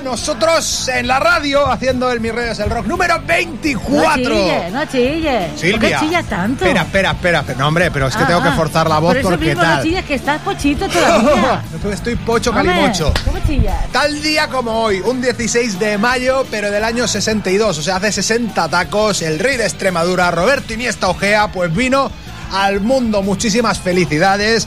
Nosotros en la radio haciendo el Mi Reyes el Rock número 24. No chille, no chille. Silvia. ¿Por qué chillas tanto? Espera, espera, espera. No, hombre, pero es que Ah, tengo que ah. forzar la voz Por eso porque mismo no tal. chillas, que estás pochito todavía. Estoy pocho calimocho. ¿Cómo chillas? Tal día como hoy, un 16 de mayo, pero del año 62, o sea, hace 60 tacos, el rey de Extremadura, Roberto Iniesta Ojea, pues vino al mundo. Muchísimas felicidades.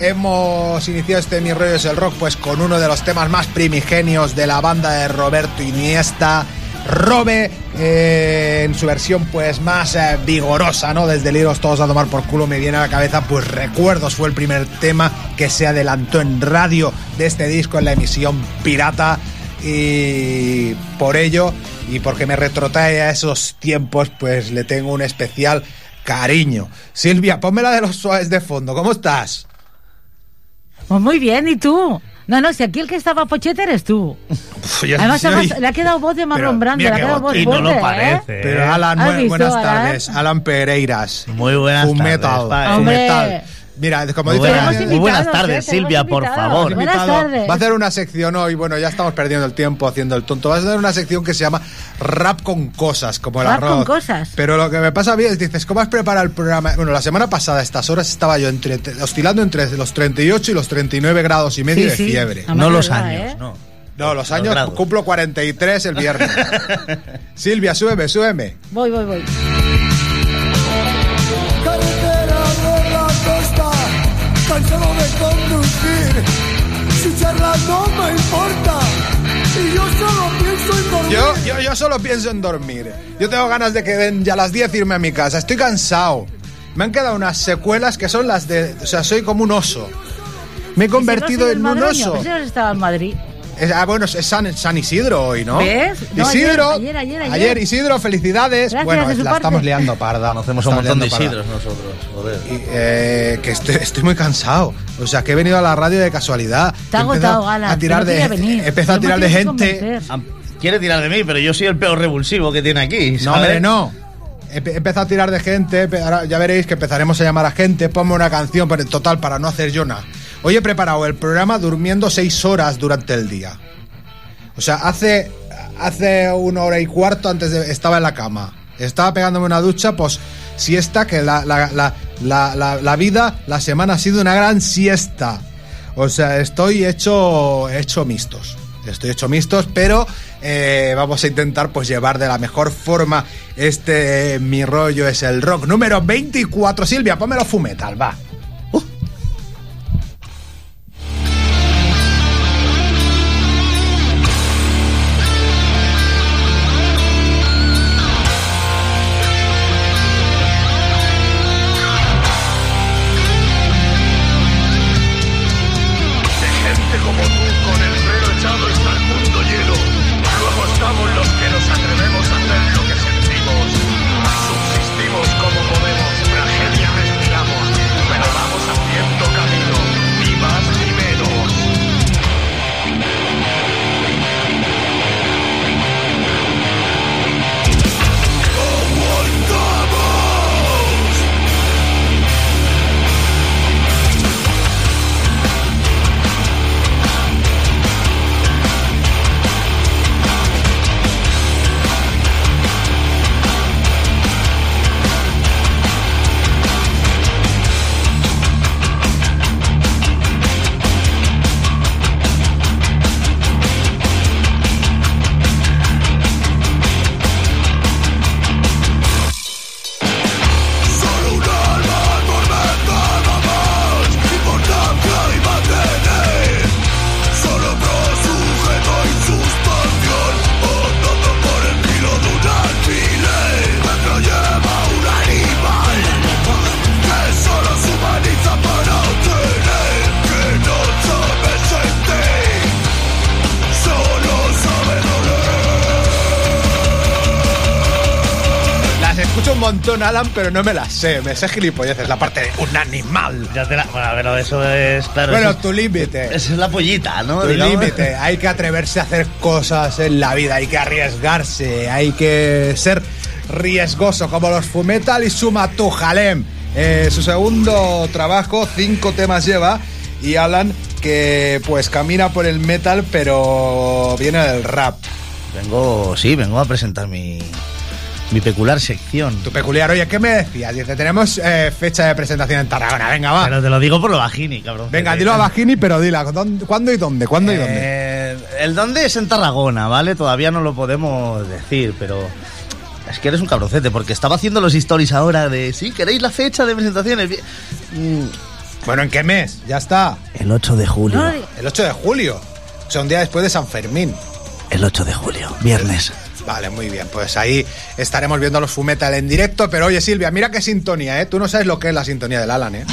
Hemos iniciado este Mi Rollo es el Rock pues con uno de los temas más primigenios de la banda de Roberto Iniesta. Robe eh, en su versión pues más eh, vigorosa, ¿no? Desde Liros todos a tomar por culo me viene a la cabeza pues Recuerdos fue el primer tema que se adelantó en radio de este disco en la emisión pirata y por ello y porque me retrotrae a esos tiempos pues le tengo un especial cariño. Silvia, ponme la de los suaves de fondo, ¿cómo estás? Pues muy bien, ¿y tú? No, no, si aquí el que estaba pochete eres tú. Además, además, le ha quedado voz de Marlon Brando, le ha quedado voz. Y no fuerte, lo ¿eh? parece. Pero Alan, ¿Has bu- visto, buenas Alan? tardes. Alan Pereiras. Muy buenas Full tardes, metal. Hombre. metal. Mira, como Muy dice buenas, muy buenas tardes, ¿eh? Silvia, por favor. Buenas invitado, tardes. Va a hacer una sección hoy, bueno, ya estamos perdiendo el tiempo haciendo el tonto. Va a hacer una sección que se llama Rap con cosas, como el Rap arroz. con cosas. Pero lo que me pasa bien es, dices, ¿cómo has preparado el programa? Bueno, la semana pasada a estas horas estaba yo entre, oscilando entre los 38 y los 39 grados y medio Sí, de sí. fiebre. Además, No los verdad, años, ¿eh? no. No, los años grados. cumplo 43 el viernes. Silvia, súbeme, súbeme. Voy, voy, voy. Yo solo pienso Yo, yo solo pienso en dormir. Yo tengo ganas de que den ya las 10 irme a mi casa. Estoy cansado. Me han quedado unas secuelas que son las de... O sea, soy como un oso. Me he convertido en un oso. Estaba en Madrid. Es- ah, bueno, es San, San Isidro hoy, ¿no? ¿Ves? No, Isidro. ayer, ayer, ayer, ayer. Isidro, felicidades. Gracias, bueno, de su la parte. estamos liando parda. Conocemos a un montón de parda. Isidros nosotros, joder. Y, eh, que estoy, estoy muy cansado. O sea, que he venido a la radio de casualidad. Te ha He agotado, Gala, A tirar de, he empezado a tirar de gente. Quiere tirar de mí, pero yo soy el peor revulsivo que tiene aquí. No, hombre, no. He empezado a tirar de gente. Ahora ya veréis que empezaremos a llamar a gente. Ponme una canción, pero en total, para no hacer yo nada. Hoy he preparado el programa durmiendo seis horas durante el día. O sea, hace, hace una hora y cuarto antes de, estaba en la cama. Estaba pegándome una ducha, pues siesta, que la, la, la- la vida, la semana ha sido una gran siesta. O sea, estoy hecho, hecho mixtos. Estoy hecho mixtos, pero eh, vamos a intentar pues llevar de la mejor forma este mi rollo es el rock número 24. Silvia, pónmelo fumetal, va. Alan, pero no me las sé. Me sé gilipolleces, la parte de un animal. Ya te la- Bueno, pero eso es. Claro, Bueno, eso, tu límite. esa es la pollita, ¿no? Tu límite. Hay que atreverse a hacer cosas en la vida, hay que arriesgarse, hay que ser riesgoso como los Fumetal y Suma tu Jalem. Eh, su segundo trabajo, cinco temas lleva, y Alan que pues camina por el metal, pero viene del rap. Vengo, sí, vengo a presentar mi, mi peculiar sección. Tu peculiar, oye, ¿qué me decías? Dice, tenemos eh, fecha de presentación en Tarragona, venga, va. Pero te lo digo por lo bajini, cabrón. Venga, dilo a Bajini, pero dila, ¿dónde- ¿cuándo y dónde? ¿Cuándo y dónde? Eh, el dónde es en Tarragona, ¿vale? Todavía no lo podemos decir, pero es que eres un cabroncete, porque estaba haciendo los stories ahora de, sí, ¿queréis la fecha de presentaciones? Mm, Bueno, ¿en qué mes? Ya está. El 8 de julio. El 8 de julio. O sea, un día después de San Fermín. El 8 de julio, viernes. Vale, muy bien. Pues ahí estaremos viendo a los Fumetal en directo. Pero oye, Silvia, mira qué sintonía, ¿eh? Tú no sabes lo que es la sintonía del Alan, ¿eh?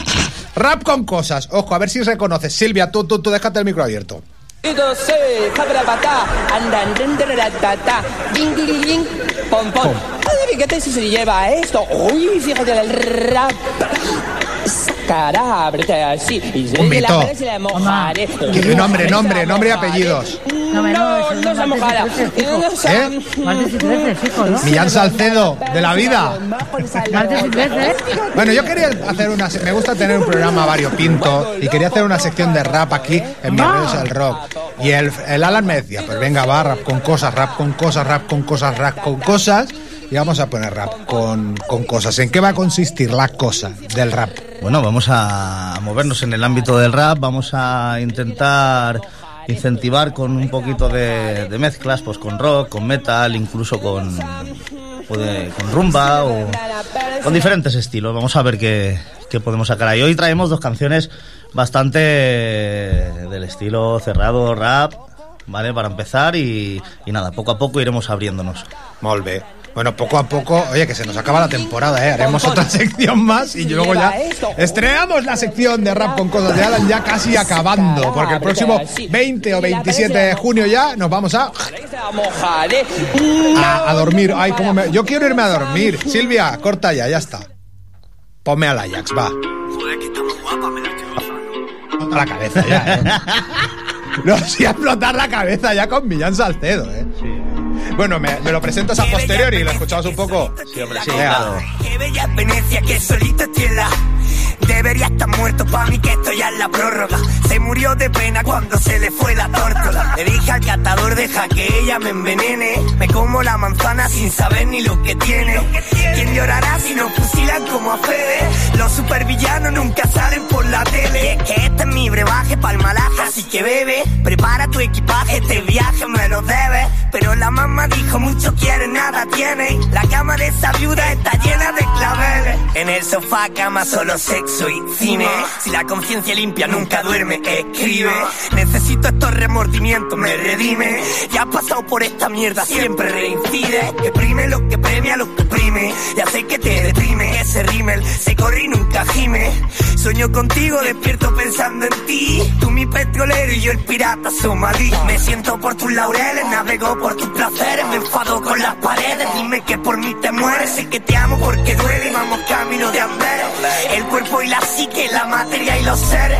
Rap con cosas. Ojo, a ver si reconoces. Silvia, tú, tú, tú déjate el micro abierto. Pom, fíjate si se lleva esto. Uy, fíjate el rap. Sacará, ábrete así. Y Un la mojaré. Que- nombre, nombre, nombre y apellidos. No, no, se martes y mojará. 13, fijo. No se- ¿Eh? Martes y 13, fijo, ¿no? Millán Salcedo, de la vida. Martes y 13. Bueno, yo quería hacer una. Me gusta tener un programa variopinto y quería hacer una sección de rap aquí en mi Ah. redes el rock. Y el, el Alan me decía: Pues venga, va, rap con cosas, rap con cosas, rap con cosas, rap con cosas. Y vamos a poner rap con, con cosas. ¿En qué va a consistir la cosa del rap? Bueno, vamos a movernos en el ámbito del rap, vamos a intentar incentivar con un poquito de, mezclas, pues con rock, con metal, incluso con, con rumba o con diferentes estilos. Vamos a ver qué, qué podemos sacar ahí. Hoy traemos dos canciones bastante del estilo cerrado, rap, ¿vale? Para empezar y, y nada, poco a poco iremos abriéndonos. Molt bé. Bueno, poco a poco, oye, que se nos acaba la temporada, ¿eh? Haremos otra sección más y luego ya estrenamos la sección de rap con cosas de Alan ya casi acabando, porque el próximo 20 o 27 de junio ya nos vamos a, a, a dormir. Ay, cómo me... Yo quiero irme a dormir. Silvia, corta ya, ya está. Ponme al Ajax, va. Explota la cabeza ya, ¿eh? No, sí, a explotar la cabeza ya con Millán Salcedo, ¿eh? Bueno, me, me lo presentas a posteriori y lo escuchamos un poco. Sí, hombre, sí, claro. Qué bella Venecia, que solito es tierra. Debería estar muerto pa' mí que esto ya es la prórroga. Se murió de pena cuando se le fue la tórtola. Le dije al catador, deja que ella me envenene. Me como la manzana sin saber ni lo que tiene. ¿Quién llorará si nos fusilan como a Fede? Los supervillanos nunca salen por la tele. Y es que este es mi brebaje pa'l malaje, así que bebe. Prepara tu equipaje, este viaje me lo debes. Pero la mamá dijo, mucho quiere, nada tiene. La cama de esa viuda está llena de claveles. En el sofá, cama, solo sexo y cine. Si la conciencia limpia nunca duerme, escribe. Necesito estos remordimientos, me redime. Ya has pasado por esta mierda, siempre reincide. Que prime lo que premia, lo que prime. Ya sé que te deprime ese rímel. Se corre y nunca gime. Sueño contigo, despierto pensando en ti. Tú mi petrolero y yo el pirata somalí. Me siento por tus laureles, navego por tus placeres. Me enfado con las paredes, dime que por mí te mueres. Sé que te amo porque duele y vamos camino de Amberes. Cuerpo y la psique, la materia y los seres.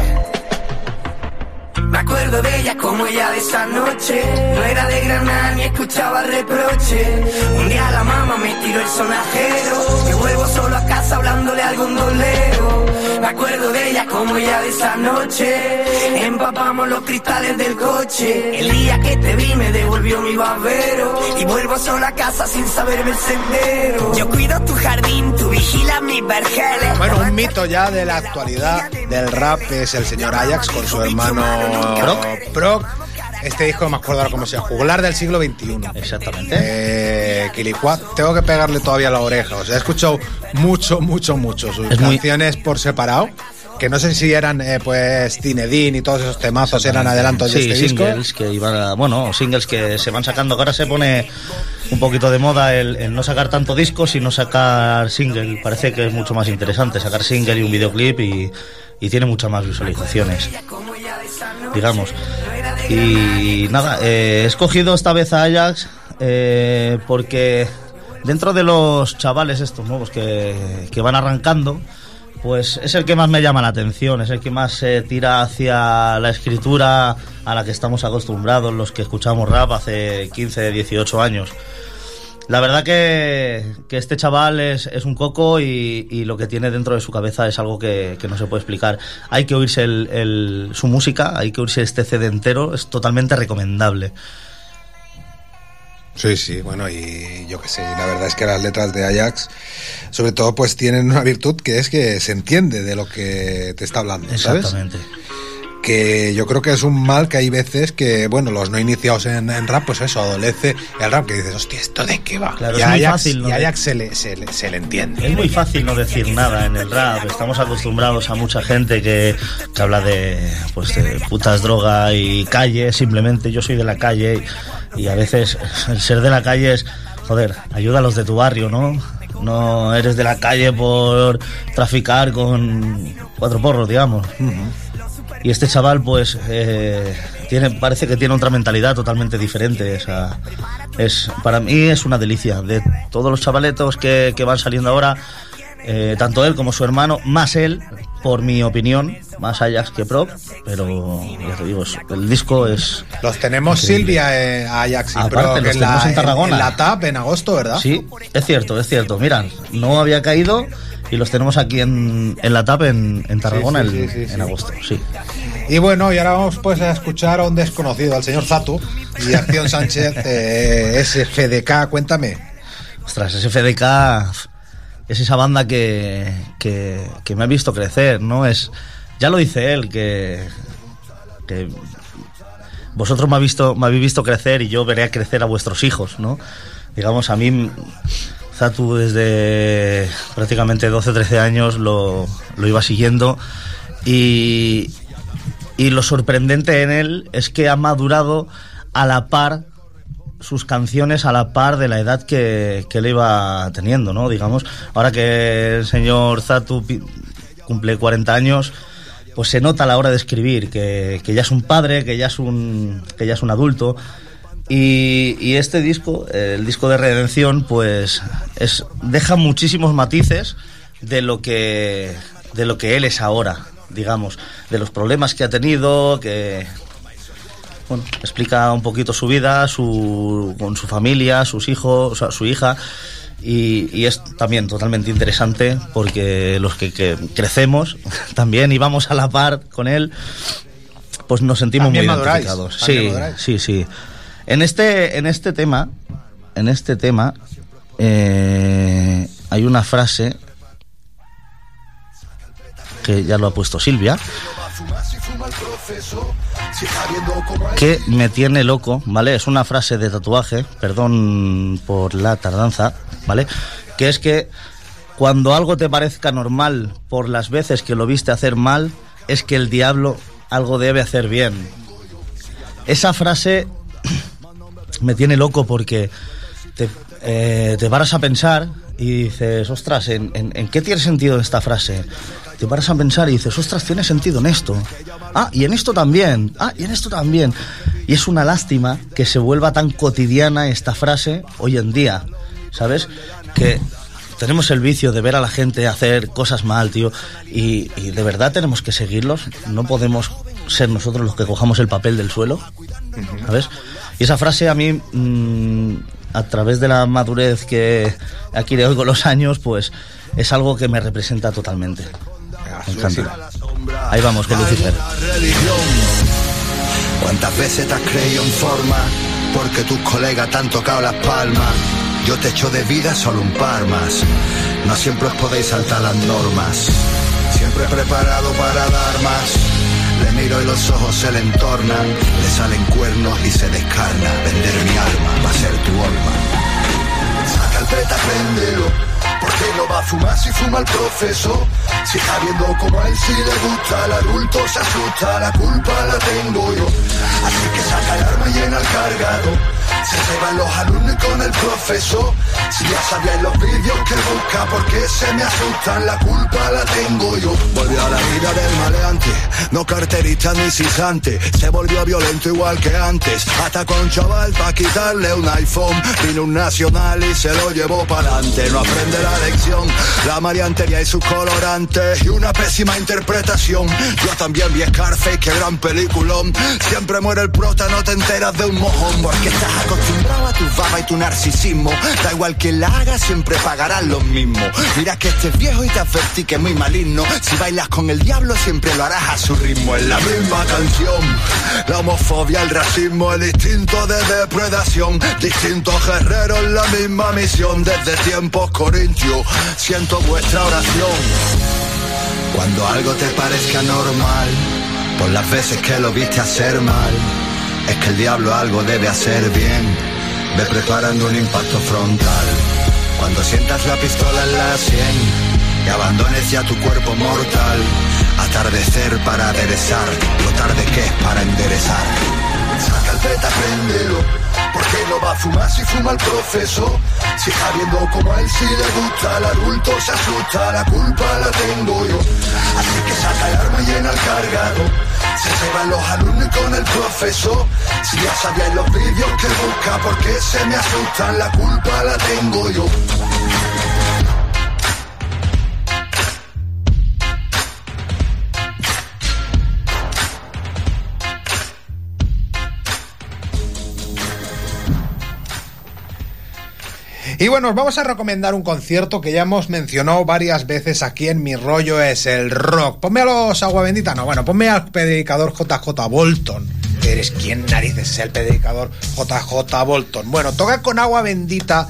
Me acuerdo de ella como ella de esa noche. No era de Granada ni escuchaba reproche. Un día la mamá me tiró el sonajero. Me vuelvo solo a casa hablándole al gondolero. Me acuerdo de ella como ella de esa noche. Empapamos los cristales del coche. El día que te vi me devolvió mi babero. Y vuelvo solo a casa sin saberme el sendero. Yo cuido tu jardín, tú vigilas mis vergeles. Bueno, un mito ya de la actualidad del rap es el señor Ajax con su hermano Proc. Proc. Este disco no me acuerdo ahora cómo se llama, Juglar del siglo XXI. Exactamente. Eh, Quilicuá, tengo que pegarle todavía la oreja. O sea, he escuchado mucho, mucho, mucho sus Es muy- canciones por separado. Que no sé si eran, eh, pues, Tinedin y todos esos temazos eran adelantos de sí, este disco. singles que iban a- bueno, singles que se van sacando, ahora se pone un poquito de moda el, el no sacar tanto disco, sino sacar single. Parece que es mucho más interesante sacar single y un videoclip y, y tiene muchas más visualizaciones, digamos. Y nada, eh, he escogido esta vez a Ajax eh, porque dentro de los chavales estos nuevos que, que van arrancando, pues es el que más me llama la atención, es el que más se tira hacia la escritura a la que estamos acostumbrados los que escuchamos rap hace 15, 18 años. La verdad que, que este chaval es, es un coco y, y lo que tiene dentro de su cabeza es algo que, que no se puede explicar. Hay que oírse el- el- su música, hay que oírse este CD entero, es totalmente recomendable. Sí, sí, bueno, y yo qué sé, la verdad es que las letras de Ajax, sobre todo, pues tienen una virtud que es que se entiende de lo que te está hablando, ¿sabes? Exactamente. Que yo creo que es un mal que hay veces que, bueno, los no iniciados en, en rap, pues eso, adolece el rap, que dices, hostia, ¿esto de qué va? Claro, y es a muy Ajax, fácil, ¿no? y Ajax se, le, se, le, se le entiende. Es muy fácil no decir nada en el rap. Estamos acostumbrados a mucha gente que, que habla de, pues, de putas, droga y calle. Simplemente yo soy de la calle y, y a veces el ser de la calle es, joder, ayuda a los de tu barrio, ¿no? No eres de la calle por traficar con cuatro porros, digamos. Y este chaval, pues, eh, tiene, parece que tiene otra mentalidad totalmente diferente. O sea, es, para mí es una delicia. De todos los chavaletos que, que van saliendo ahora, eh, tanto él como su hermano, más él, por mi opinión, más Ajax que Prop, pero ya te digo, el disco es... Los tenemos Increíble. Silvia, eh, Ajax y Aparte, Pro, los en la, tenemos en Tarragona. en la TAP en agosto, ¿verdad? Sí, es cierto, es cierto. Mira, no había caído y los tenemos aquí en, en la TAP en, en Tarragona Sí, sí, el- en agosto, sí. Y bueno, y ahora vamos pues a escuchar a un desconocido, al señor Zatu y Acción Sánchez, eh, SFDK, cuéntame. Ostras, ese FDK es esa banda que, que, que me ha visto crecer, ¿no? Es, ya lo dice él, que, que vosotros me, habéis visto, me habéis visto crecer y yo veré a crecer a vuestros hijos, ¿no? Digamos, a mí, Zatu desde prácticamente 12, 13 años lo, iba siguiendo y, lo sorprendente en él es que ha madurado a la par sus canciones a la par de la edad que, que él iba teniendo, ¿no? Digamos, ahora que el señor Zatu cumple 40 años, pues se nota a la hora de escribir que, que ya es un padre, que ya es un, que ya es un adulto. Y, y este disco, el disco de Redención, pues es, deja muchísimos matices de lo que de lo que él es ahora, digamos, de los problemas que ha tenido, que bueno, explica un poquito su vida, su, con su familia, sus hijos, o sea, su hija. Y, y es también totalmente interesante porque los que, que crecemos también y vamos a la par con él, pues nos sentimos También muy maduráis, identificados. Sí, maduráis. sí, sí. En este, en este tema, en este tema, eh, hay una frase que ya lo ha puesto Silvia, que me tiene loco, ¿vale? Es una frase de tatuaje, perdón por la tardanza, ¿vale? Que es que cuando algo te parezca normal por las veces que lo viste hacer mal, es que el diablo algo debe hacer bien. Esa frase me tiene loco porque te, eh, te paras a pensar y dices, ostras, ¿en, en, en qué tiene sentido esta frase? Te paras a pensar y dices, ostras, tiene sentido en esto. Ah, y en esto también. Ah, y en esto también. Y es una lástima que se vuelva tan cotidiana esta frase hoy en día. ¿Sabes? Que tenemos el vicio de ver a la gente hacer cosas mal, tío. Y, y de verdad tenemos que seguirlos. No podemos ser nosotros los que cojamos el papel del suelo. ¿Sabes? Y esa frase a mí, mm, a través de la madurez que adquirido con los años, pues es algo que me representa totalmente. Me encanta. Ahí vamos con Lucifer. ¿Cuántas veces te has creído en forma? Porque tus colegas te han tocado las palmas. Yo te echo de vida solo un par más. No siempre os podéis saltar las normas. Siempre preparado para dar más. Le miro y los ojos se le entornan. Le salen cuernos y se descarna. Vender mi alma va a ser tu alma. Saca el peta, préndelo. ¿Por qué no va a fumar si fuma el profesor? Si está viendo como a él sí le gusta, el adulto se asusta, la culpa la tengo yo. Así que saca el arma y llena el cargador. Se ceban los alumnos con el profesor. Si ya sabíais los vídeos que busca, ¿por qué se me asustan? La culpa la tengo yo. Volvió a la vida del maleante, no carterista ni cisante. Se volvió violento igual que antes. Atacó a un chaval para quitarle un iPhone. Vino un nacional y se lo llevó para adelante. No aprende la lección. La mariantería y sus colorantes. Y una pésima interpretación. Yo también vi Scarface, qué gran peliculón. Siempre muere el prota, no te enteras de un mojón. Porque estás acostumbrado a tu baba y tu narcisismo. Da igual que la hagas, siempre pagarás lo mismo. Mira que este es viejo y te advertí que es muy maligno. Si bailas con el diablo, siempre lo harás a su ritmo. Es la misma canción. La homofobia, el racismo, el instinto de depredación. Distintos guerreros, la misma misión. Desde tiempos corintios, siento vuestra oración. Cuando algo te parezca normal, por las veces que lo viste hacer mal, es que el diablo algo debe hacer bien. Ve preparando un impacto frontal. Cuando sientas la pistola en la sien y abandones ya tu cuerpo mortal, atardecer para aderezar, lo tarde que es para enderezar. Saca el beta, préndelo. ¿Por qué no va a fumar si fuma el profesor? Si está viendo como a él sí le gusta, el adulto se asusta, la culpa la tengo yo. Así que saca el arma y llena el cargador. Se ceban los alumnos con el profesor. Si ya sabíais los vídeos que busca, ¿por qué se me asustan? La culpa la tengo yo. Y bueno, os vamos a recomendar un concierto que ya hemos mencionado varias veces aquí en Mi Rollo es el Rock. Ponme a los Agua Bendita, no, bueno, ponme al predicador JJ Bolton. ¿Eres quién narices es el predicador JJ Bolton? Bueno, toca con Agua Bendita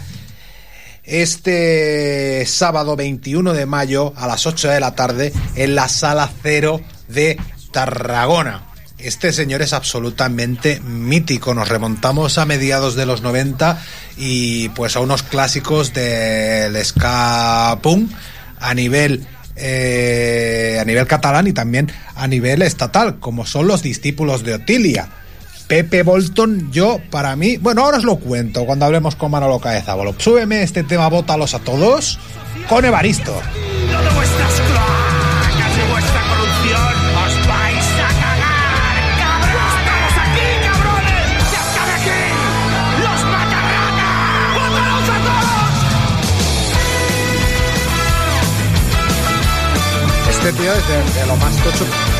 este sábado 21 de mayo a las 8 de la tarde en la Sala Cero de Tarragona. Este señor es absolutamente mítico. Nos remontamos a mediados de los 90 y pues a unos clásicos del ska punk a nivel eh, a nivel catalán y también a nivel estatal, como son los discípulos de Otilia. Pepe Bolton, yo, para mí, bueno, ahora os lo cuento cuando hablemos con Manolo Caezabolo. Súbeme este tema, bótalos a todos, con Evaristo. Todos! Este tío es de, de lo más tocho.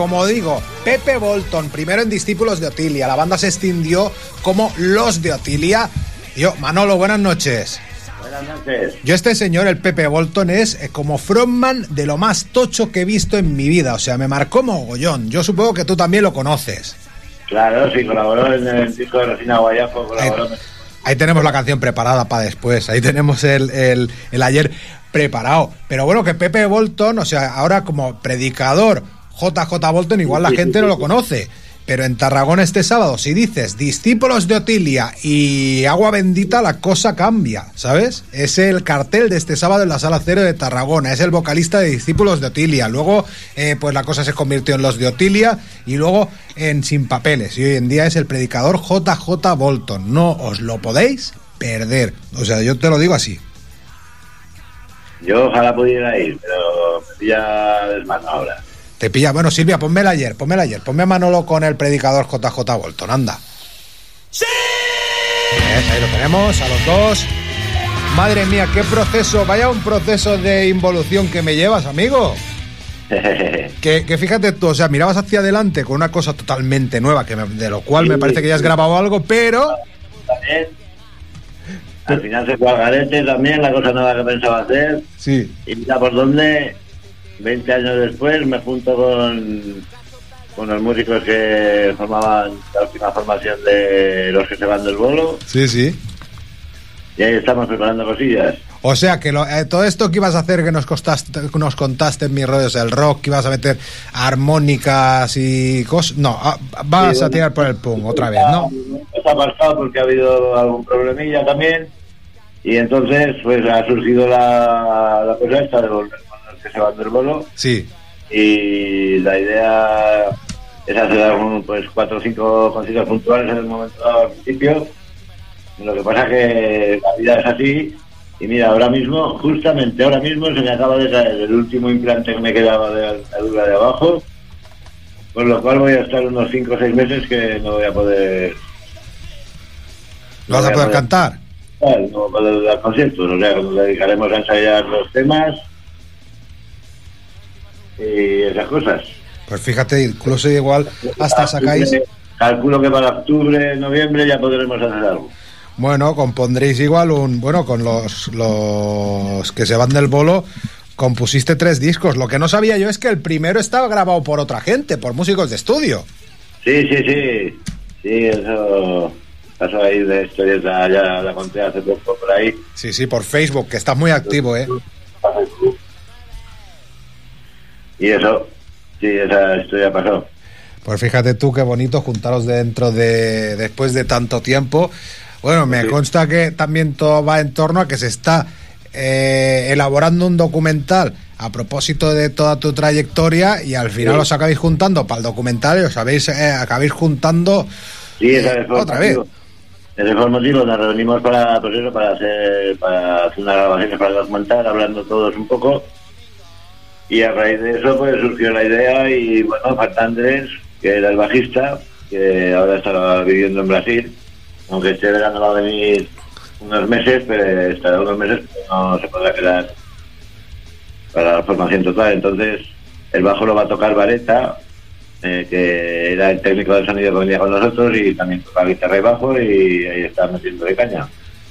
Como digo, Pepe Bolton, primero en Discípulos de Otilia. La banda se extindió como Los de Otilia. Yo, Manolo, buenas noches. Buenas noches. Yo este señor, el Pepe Bolton, es eh, como frontman de lo más tocho que he visto en mi vida. O sea, me marcó mogollón. Yo supongo que tú también lo conoces. Claro, sí, colaboró en el disco de Resina Guayafo, colaboró Ahí tenemos la canción preparada para después. Ahí tenemos el, el- el ayer preparado. Pero bueno, que Pepe Bolton, o sea, ahora como predicador JJ Bolton, igual la gente no lo conoce. Pero en Tarragona este sábado, si dices discípulos de Otilia y agua bendita, la cosa cambia, ¿sabes? Es el cartel de este sábado en la sala cero de Tarragona. Es el vocalista de discípulos de Otilia. Luego, eh, pues la cosa se convirtió en los de Otilia y luego en Sin Papeles. Y hoy en día es el predicador JJ Bolton. No os lo podéis perder. O sea, yo te lo digo así. Yo ojalá pudiera ir, pero me pilla desmano ahora. Te pilla. Bueno, Silvia, ponmela ayer, ponmela ayer. Ponme a Manolo con el predicador JJ Bolton, anda. ¿Ves? Ahí lo tenemos, a los dos. Madre mía, qué proceso, vaya un proceso de involución que me llevas, amigo. Que, que fíjate tú, o sea, mirabas hacia adelante con una cosa totalmente nueva, que me- de lo cual me parece que ya has grabado algo, pero También. Al final se fue al garete también, la cosa nueva que pensaba hacer. sí, Y mira por dónde, 20 años después, me junto con, con los músicos que formaban la última formación de los que se van del bolo. sí, sí. Y ahí estamos preparando cosillas. O sea, que lo- eh, todo esto que ibas a hacer, que nos, costaste, nos contaste en mis rollos, el rock, que ibas a meter armónicas y cosas, no, ah, vas Sí, a tirar por el pum otra vez, ¿no? Está aparcado porque ha habido algún problemilla también. Y entonces, pues ha surgido la, la cosa esta de volver que se del bolo. Sí. Y la idea es hacer algún, pues cuatro o cinco conciertos puntuales en el momento al principio. Lo que pasa que la vida es así. Y mira, ahora mismo, justamente ahora mismo, se me acaba de caer el último implante que me quedaba de la dentadura de abajo. Con lo cual voy a estar unos 5 o 6 meses que no voy a poder. ¿Lo vas a poder cantar? no voy a poder dar conciertos. O sea, nos dedicaremos a ensayar los temas y esas cosas. Pues fíjate, incluso igual hasta sacáis, Calculo que para octubre, noviembre ya podremos hacer algo. bueno, compondréis igual un, bueno, con los, los que se van del bolo, compusiste tres discos. Lo que no sabía yo es que el primero estaba grabado por otra gente, por músicos de estudio. Sí, sí, sí. Sí, eso pasó ahí de historieta, ya la conté hace poco por ahí. Sí, sí, por Facebook, que estás muy activo, ¿eh? Y eso, sí, esa historia pasó. Pues fíjate tú qué bonito juntaros dentro de después de tanto tiempo. Bueno, me consta que también todo va en torno a que se está eh, elaborando un documental a propósito de toda tu trayectoria y al final Sí. os acabáis juntando para el documental y os habéis eh, acabáis juntando Sí, esa es otra vez. Ese fue el motivo, nos reunimos para, pues eso, para hacer, para hacer unas grabaciones para el documental, hablando todos un poco. Y a raíz de eso, pues surgió la idea y, bueno, falta Andrés, que era el bajista, que ahora está viviendo en Brasil, aunque este verano va a venir unos meses, pero estará unos meses, pero no se podrá quedar para la formación total. Entonces, el bajo lo va a tocar Vareta, eh, que era el técnico de sonido que venía con nosotros y también toca guitarra y bajo y ahí está metiendo de caña.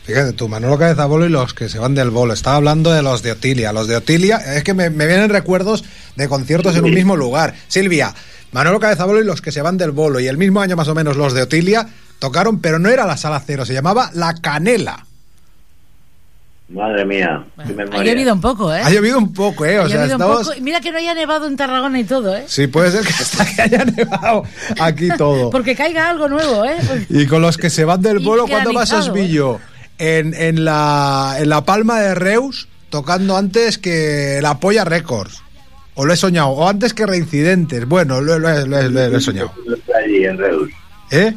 Fíjate tú, Manolo Cabeza Bolo y los que se van del bolo. Estaba hablando de los de Otilia. Los de Otilia, es que me, me vienen recuerdos de conciertos en un mismo lugar. Silvia, Manolo Cabeza Bolo y los que se van del bolo. Y el mismo año más o menos los de Otilia tocaron, pero no era la sala cero, se llamaba La Canela. Madre mía, Ha llovido un poco, ¿eh? Ha llovido un poco, ¿eh? Ha sea, llovido un poco. Mira que no haya nevado en Tarragona y todo, ¿eh? Sí, puede ser que hasta que haya nevado aquí todo. Porque caiga algo nuevo, ¿eh? Y con los que se van del bolo, ¿cuándo vas a? En, en, la, en la Palma de Reus, tocando antes que la Polla Records. O lo he soñado. O antes que Reincidentes. Bueno, lo, lo he- lo lo he- lo he soñado. Allí en Reus. ¿Eh?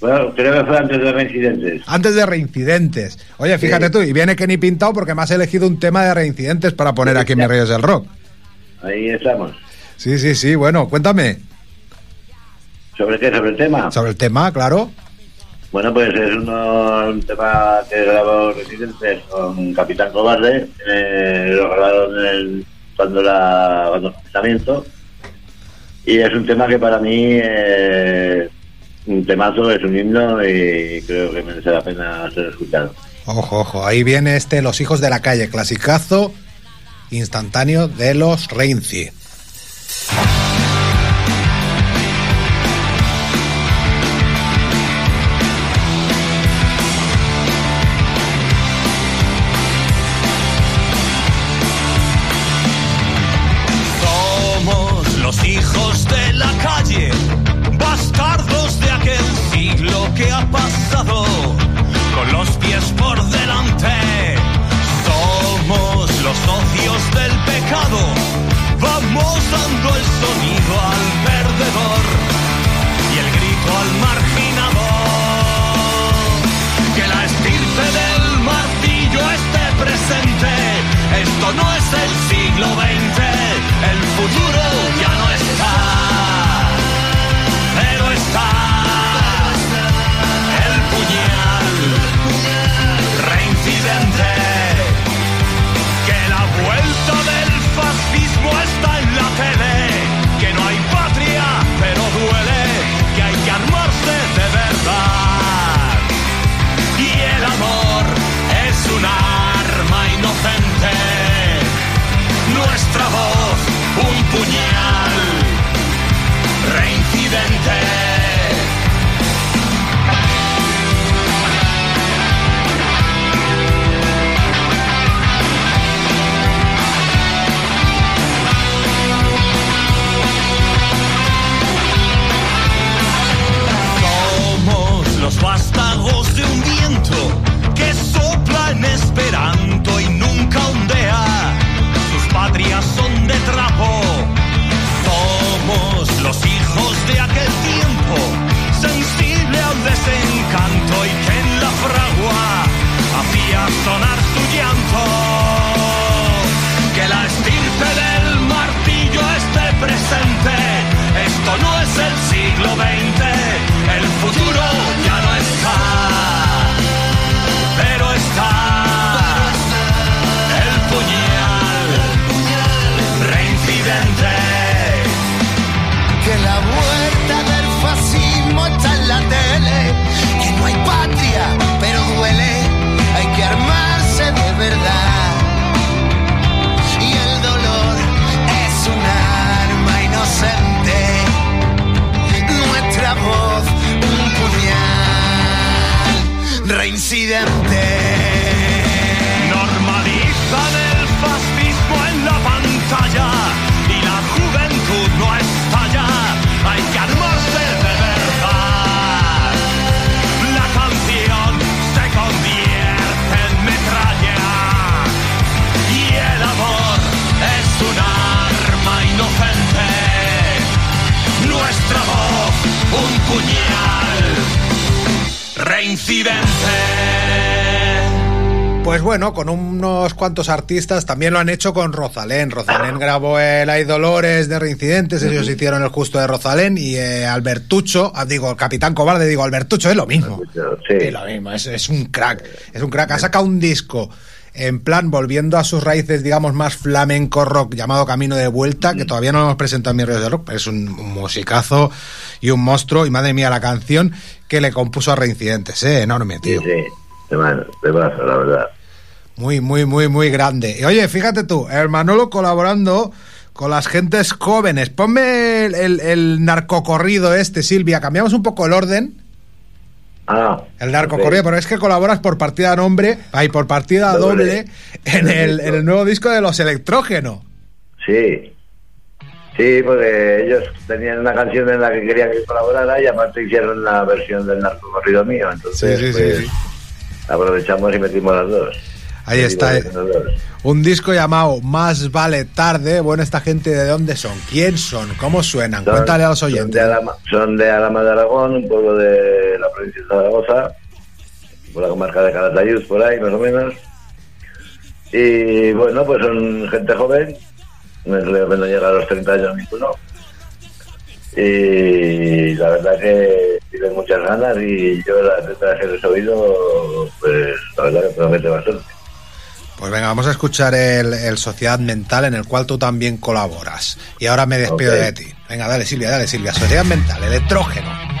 Bueno, creo que fue antes de los incidentes. Antes de Reincidentes. Oye, fíjate Sí. tú, y viene Kenny Pintado porque me has elegido un tema de Reincidentes para poner aquí en Mis Reyes del Rock. Ahí estamos. Sí, sí, sí. Bueno, cuéntame. ¿Sobre qué? ¿Sobre el tema? Sobre el tema, claro. Bueno, pues es un tema que grabó Residentes con Capitán Cobarde. eh, lo grabaron el- cuando la cuando el confinamiento. Y es un tema que para mí eh, un temazo, es un himno y creo que merece la pena ser escuchado. Ojo, ojo. Ahí viene este Los Hijos de la Calle, clasicazo instantáneo de los Reinci. Cuantos artistas también lo han hecho con Rosalén. Rosalén grabó el Hay Dolores de Reincidentes, ellos hicieron el justo de Rosalén y eh, Albertucho, ah, digo, el Capitán Cobarde, digo, Albertucho es lo mismo. Sí. Es lo mismo, es, es un crack, es un crack. Ha sacado un disco en plan volviendo a sus raíces, digamos, más flamenco rock llamado Camino de Vuelta, que todavía no lo hemos presentado en mi red de rock, pero es un, un musicazo y un monstruo. Y madre mía, la canción que le compuso a Reincidentes, ¿eh? enorme, tío. Sí, sí. De mano, de brazo, la verdad. Muy, muy, muy, muy grande. Y oye, fíjate tú, el Manolo colaborando con las gentes jóvenes. Ponme el, el, el narcocorrido este, Silvia. Cambiamos un poco el orden. Ah. El narcocorrido, pero es que colaboras por partida nombre, ay, por partida doble, Doble. en, el, en el nuevo disco de los electrógeno. Sí. Sí, porque ellos tenían una canción en la que querían que colaborara y aparte hicieron la versión del narco corrido mío. Entonces, Sí, sí, sí, pues, sí. aprovechamos y metimos las dos. Ahí está. Dos. Un disco llamado Más vale tarde. Bueno, esta gente de dónde son, quién son, cómo suenan. Son- Cuéntale a los Son de, oyentes. Alama, son de Alama de Aragón, un pueblo de la provincia de Zaragoza, por la comarca de Calatayud, por ahí más o menos. Y bueno, pues son gente joven, no creo que no llega a los 30 años ninguno. Y la verdad que tienen muchas ganas y yo las letras que les he oído, pues la verdad que promete bastante. Pues venga, vamos a escuchar el, el Sociedad Mental en el cual tú también colaboras. Y ahora me despido de ti. Venga, dale Silvia, dale Silvia. Sociedad Mental, electrógeno.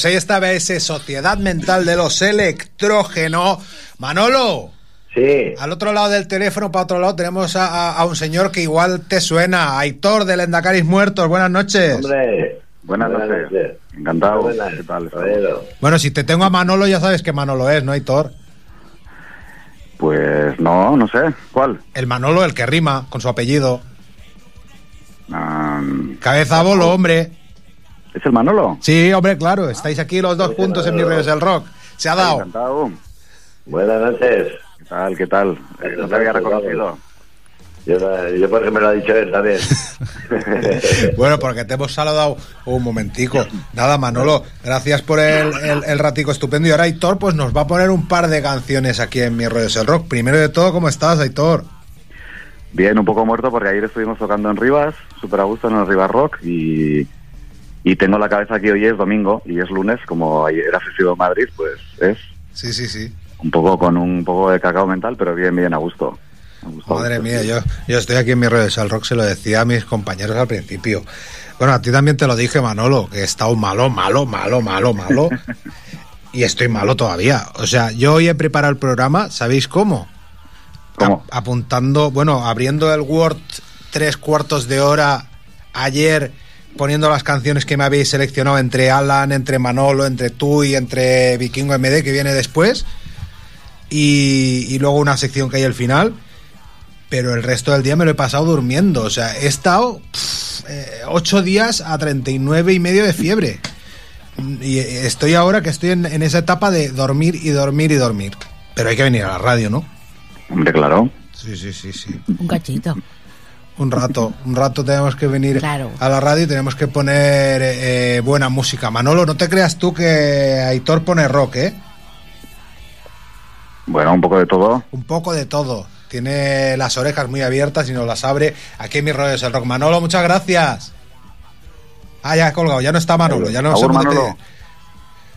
Pues ahí estaba ese Sociedad Mental de los Electrógeno. Manolo. Sí. Al otro lado del teléfono, para otro lado, tenemos a, a- a un señor que igual te suena, Aitor del Endacaris Muertos. Buenas noches. Hombre. Buenas noches. Encantado. Buenas. ¿Qué tal? Bueno, si te tengo a Manolo, ya sabes que Manolo es, ¿no, Aitor? Pues no, no sé. ¿Cuál? El Manolo, el que rima con su apellido. Ah, Cabeza a bolo, hombre. ¿Es el Manolo? Sí, hombre, claro. Estáis aquí los dos juntos en Mis Reyes del Rock. Se ha dado. Encantado. Buenas noches. ¿Qué tal? ¿Qué tal? Eh, no te había reconocido. Yo, yo por eso me lo ha dicho él también. Bueno, porque te hemos saludado un momentico. Nada, Manolo, gracias por el, el- el ratico estupendo. Y ahora Aitor pues nos va a poner un par de canciones aquí en Mi Rollo es el Rock. Primero de todo, ¿cómo estás, Aitor? Bien, un poco muerto porque ayer estuvimos tocando en Rivas, súper a gusto en el Rivas Rock y, y tengo la cabeza que hoy es domingo y es lunes, como ayer era festivo en Madrid, pues es Sí, sí, sí. un poco con un poco de cacao mental, pero bien, bien, a gusto. A gusto, a Madre gusto, mía, yo, yo estoy aquí en Mi es el Rock, se lo decía a mis compañeros al principio. Bueno, a ti también te lo dije, Manolo, que he estado malo, malo, malo, malo, malo. y estoy malo todavía. O sea, yo hoy he preparado el programa, ¿sabéis cómo? ¿Cómo? A- apuntando, bueno, abriendo el Word tres cuartos de hora ayer, poniendo las canciones que me habéis seleccionado entre Alan, entre Manolo, entre tú y entre Vikingo MD que viene después. Y, y luego una sección que hay al final. Pero el resto del día me lo he pasado durmiendo. O sea, he estado pff, eh, ocho días a 39 y medio de fiebre. Y estoy ahora que estoy en, en esa etapa de dormir y dormir y dormir. Pero hay que venir a la radio, ¿no? Hombre, claro. Sí, sí, sí, sí. Un cachito. Un rato, un rato tenemos que venir Claro. a la radio y tenemos que poner eh, eh, buena música. Manolo, no te creas tú que Aitor pone rock, ¿eh? Bueno, un poco de todo. Un poco de todo. Tiene las orejas muy abiertas y nos las abre. Aquí en mis rollos el rock. Manolo, muchas gracias. Ah, ya ha colgado, ya no está Manolo, ya no te- Manolo.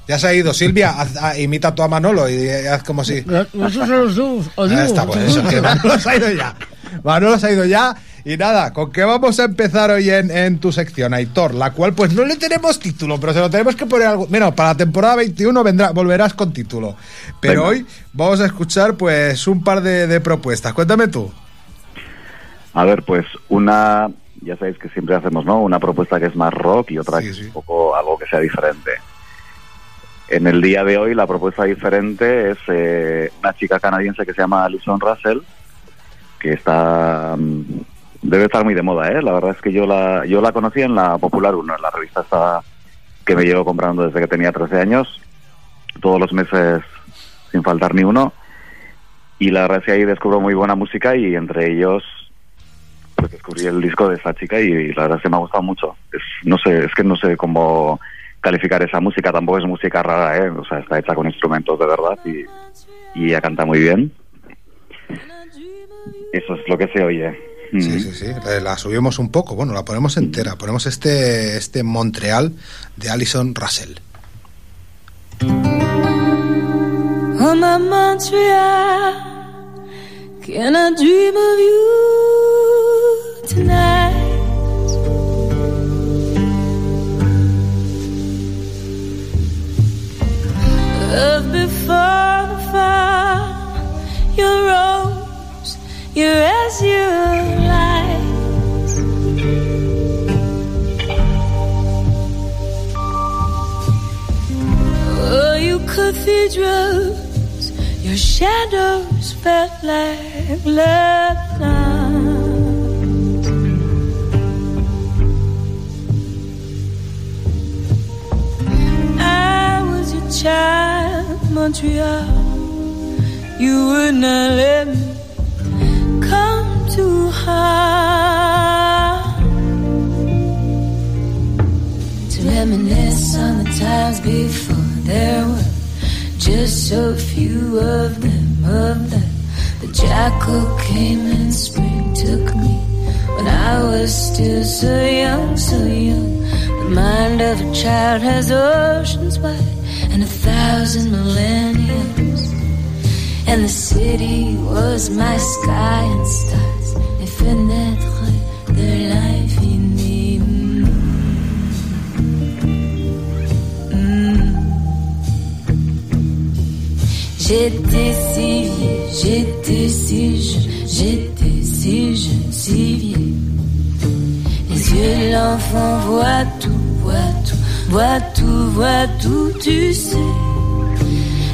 Ya se ha ido. Silvia, haz- ah, imita tú a Manolo y haz como si. Eso se los dos. Ah, está pues eso, que Manolo se ha ido ya. Manolo se ha ido ya. Y nada, ¿con qué vamos a empezar hoy en, en tu sección, Aitor? La cual, pues no le tenemos título, pero se lo tenemos que poner algo. Mira, para la temporada 21 vendrá, volverás con título. Pero Venga. hoy vamos a escuchar, pues, un par de, de propuestas. Cuéntame tú. A ver, pues una, ya sabéis que siempre hacemos, ¿no? Una propuesta que es más rock y otra Sí, que es un poco algo que sea diferente. En el día de hoy la propuesta diferente es eh, una chica canadiense que se llama Alison Russell, que está mm, debe estar muy de moda, ¿eh? La verdad es que yo la yo la conocí en la Popular 1, en la revista esta que me llevo comprando desde que tenía 13 años, todos los meses sin faltar ni uno. Y la verdad es que ahí descubro muy buena música y entre ellos pues descubrí el disco de esa chica y, la verdad es que me ha gustado mucho. Es, no sé, es que no sé cómo calificar esa música, tampoco es música rara, ¿eh? O sea, está hecha con instrumentos de verdad y, y ella canta muy bien. Eso es lo que se oye. Sí, sí, sí. La, la subimos un poco. Bueno, la ponemos entera. Ponemos este, este Montreal de Alison Russell. Oh my Montreal, can I dream of you tonight? Of before the fire, your rose, your azure lights. Oh, you cathedrals, your shadows felt like love lines. I was your child, Montreal. You would not let me to reminisce on the times before there were just so few of them, of them. The jackal came and spring took me when I was still so young, so young. The mind of a child has oceans wide and a thousand millenniums. And the city was my sky and stars, J'étais si vieux, j'étais si jeune, j'étais si jeune, si vieux. Les yeux de l'enfant voient tout, voient tout, voient tout, voient tout, tu sais.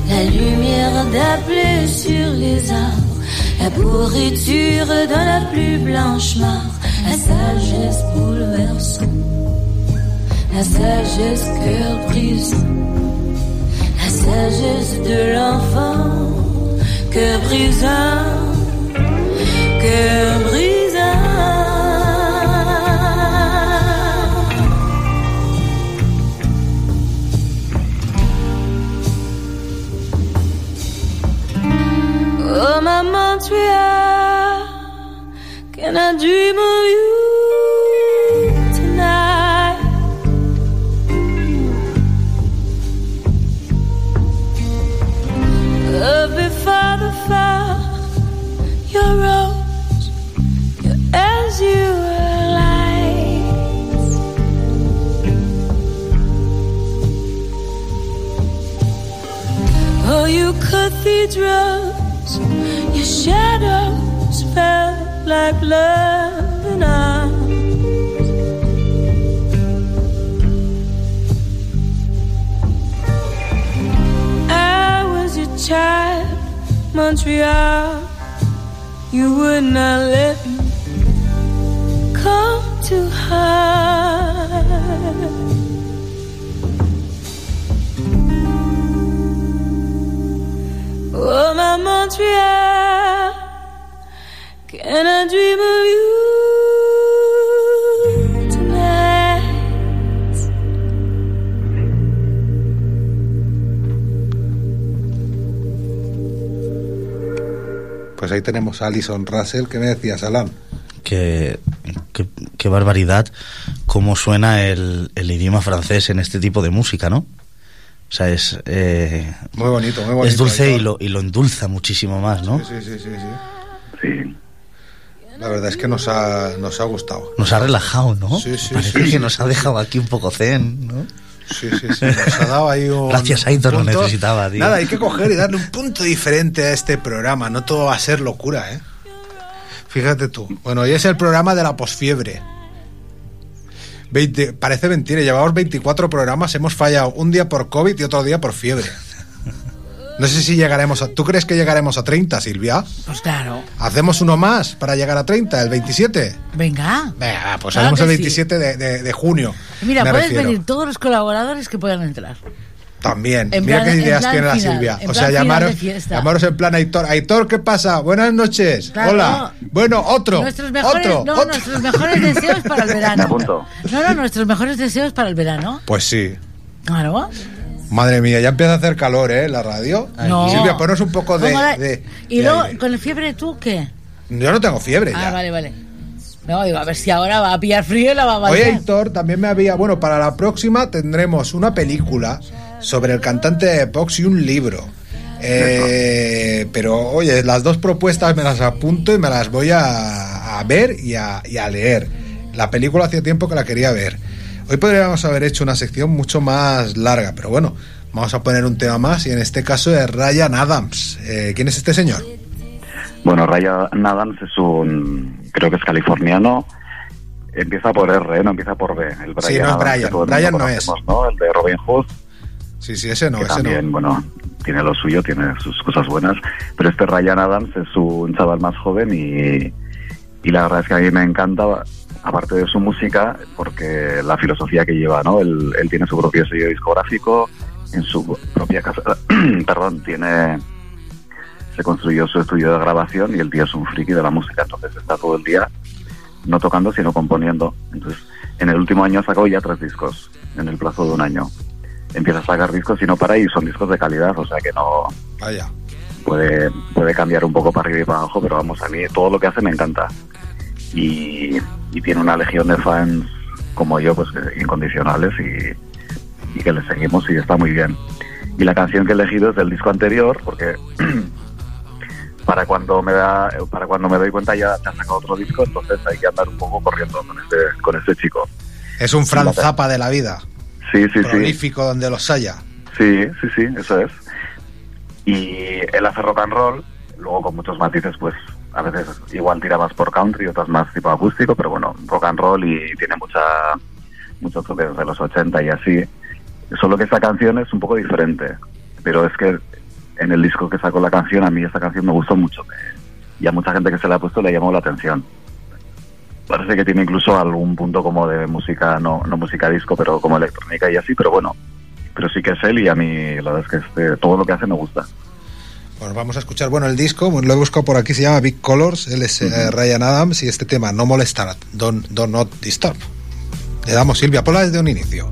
La lumière d'appeler sur les arbres, la pourriture dans la plus blanche mare, la sagesse bouleversante, la sagesse cœur brisant, sagesse de l'enfant que brisa, que brisa. Oh maman, tu as can I dream of? Cathedrals, your shadows fell like love and. I was your child, Montreal. You would not let me come too high. My Montreal, can I dream of you tonight? Pues ahí tenemos a Alison Russell. ¿Qué me decías, Alan? Qué, qué- qué barbaridad cómo suena el, el idioma francés en este tipo de música, ¿no? O sea, es... eh, Muy bonito, muy bonito. es dulce y lo, y lo endulza muchísimo más, ¿no? Sí, sí, sí, sí. sí. La verdad es que nos ha, nos ha gustado. Nos ha relajado, ¿no? Sí, sí, Parece sí, que sí, nos ha dejado aquí un poco zen, ¿no? Sí, sí, sí. Nos ha dado ahí un. Gracias, Aitor, lo necesitaba, tío. Nada, hay que coger y darle un punto diferente a este programa. No todo va a ser locura, ¿eh? Fíjate tú. Bueno, hoy es el programa de la posfiebre. 20 parece mentira, llevamos 24 programas, hemos fallado un día por COVID y otro día por fiebre. No sé si llegaremos a... ¿Tú crees que llegaremos a 30, Silvia? Pues claro. ¿Hacemos uno más para llegar a 30, el 27? Venga. Venga, pues Claro haremos el sí. 27 de, de- de junio. Mira, refiero. venir todos los colaboradores que puedan entrar. También. En Mira plan- qué ideas tiene la Silvia. O sea, llamaros, llamaros en plan Aitor. Aitor, ¿qué pasa? Buenas noches. Claro. Hola. Bueno, otro. Nuestros mejores, otro. no, otro. nuestros mejores deseos para el Me verano. apunto. No, no, nuestros mejores deseos para el verano. Pues sí. Claro. Madre mía, ya empieza a hacer calor, ¿eh? La radio. No. Silvia, ponos un poco de. ¿Cómo la- de- y de luego, aire. con el fiebre, ¿tú qué? Yo no tengo fiebre Ah, ya. vale, vale. No, digo, a ver si ahora va a pillar frío y la va a Oye, valer. Aitor, también me había. Bueno, para la próxima tendremos una película sobre el cantante de Pox y un libro. Eh, pero oye, las dos propuestas me las apunto y me las voy a, a ver y a, y a leer. La película hacía tiempo que la quería ver. Hoy podríamos haber hecho una sección mucho más larga, pero bueno, vamos a poner un tema más y en este caso es Ryan Adams. Eh, ¿Quién es este señor? Bueno, Ryan Adams es un, creo que es californiano. Empieza por R, no empieza por B. El Brian Sí, no es Brian. Brian no es. El de Robin Hood. Sí, sí, ese no, que ese también, no. bueno, tiene lo suyo, tiene sus cosas buenas. Pero este Ryan Adams es un chaval más joven y, y la verdad es que a mí me encanta, aparte de su música, porque la filosofía que lleva, ¿no? Él, él tiene su propio sello discográfico, en su propia casa, perdón, tiene se construyó su estudio de grabación y el tío es un friki de la música, entonces está todo el día no tocando sino componiendo. Entonces, en el último año ha sacado ya tres discos, en el plazo de un año. Empieza a sacar discos y no para y son discos de calidad, o sea que no Vaya. puede, puede cambiar un poco para arriba y para abajo, pero vamos, a mí todo lo que hace me encanta. Y, y tiene una legión de fans como yo, pues incondicionales y, y que le seguimos y está muy bien. Y la canción que he elegido es del disco anterior, porque para cuando me da, para cuando me doy cuenta ya te ha sacado otro disco, entonces hay que andar un poco corriendo con este, con este chico. Es un Franz Zappa de la vida. Sí, sí, sí. Prolífico donde los haya. Sí, sí, sí, eso es. Y él hace rock and roll, luego con muchos matices, pues a veces igual tira más por country, otras más tipo acústico, pero bueno, rock and roll y tiene mucha muchos toques de los 80 y así. Solo que esta canción es un poco diferente, pero es que en el disco que sacó la canción, a mí esta canción me gustó mucho. y a mucha gente que se la ha puesto le llamó la atención. Parece que tiene incluso algún punto como de música, no, no música disco, pero como electrónica y así, pero bueno, pero sí que es él y a mí la verdad es que este, todo lo que hace me gusta. Bueno, vamos a escuchar, bueno, el disco, lo he buscado por aquí, se llama Big Colors, él es eh, Ryan Adams y este tema, No Molestar, Don't, don't Not Disturb. Le damos, Silvia, ponla desde un inicio.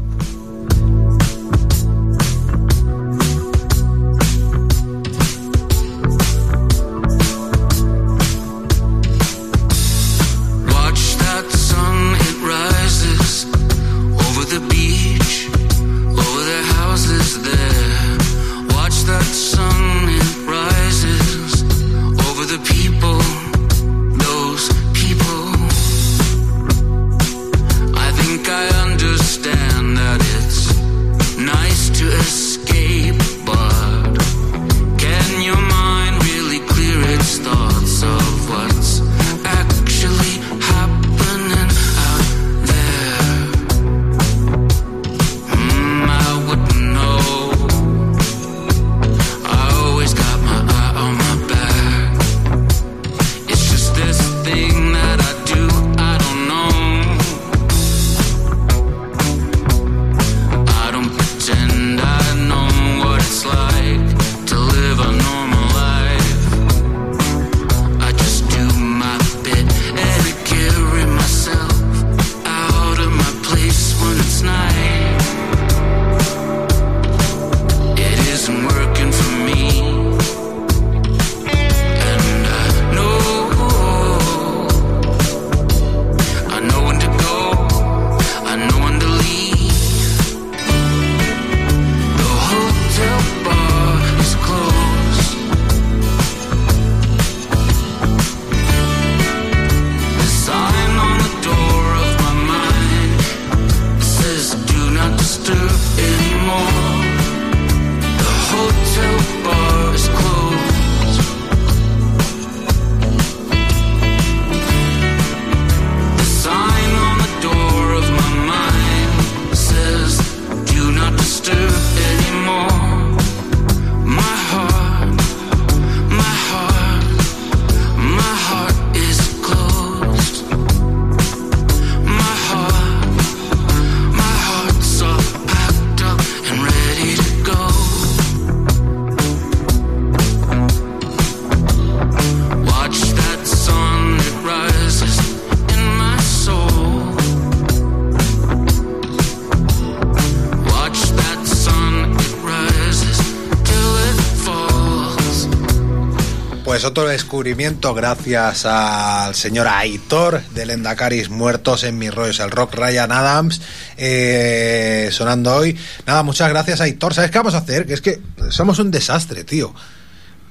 Otro descubrimiento gracias al señor Aitor del Endacaris Muertos en mis rollos, el rock Ryan Adams, eh, sonando hoy. Nada, muchas gracias Aitor. ¿Sabes qué vamos a hacer? Que es que somos un desastre, tío.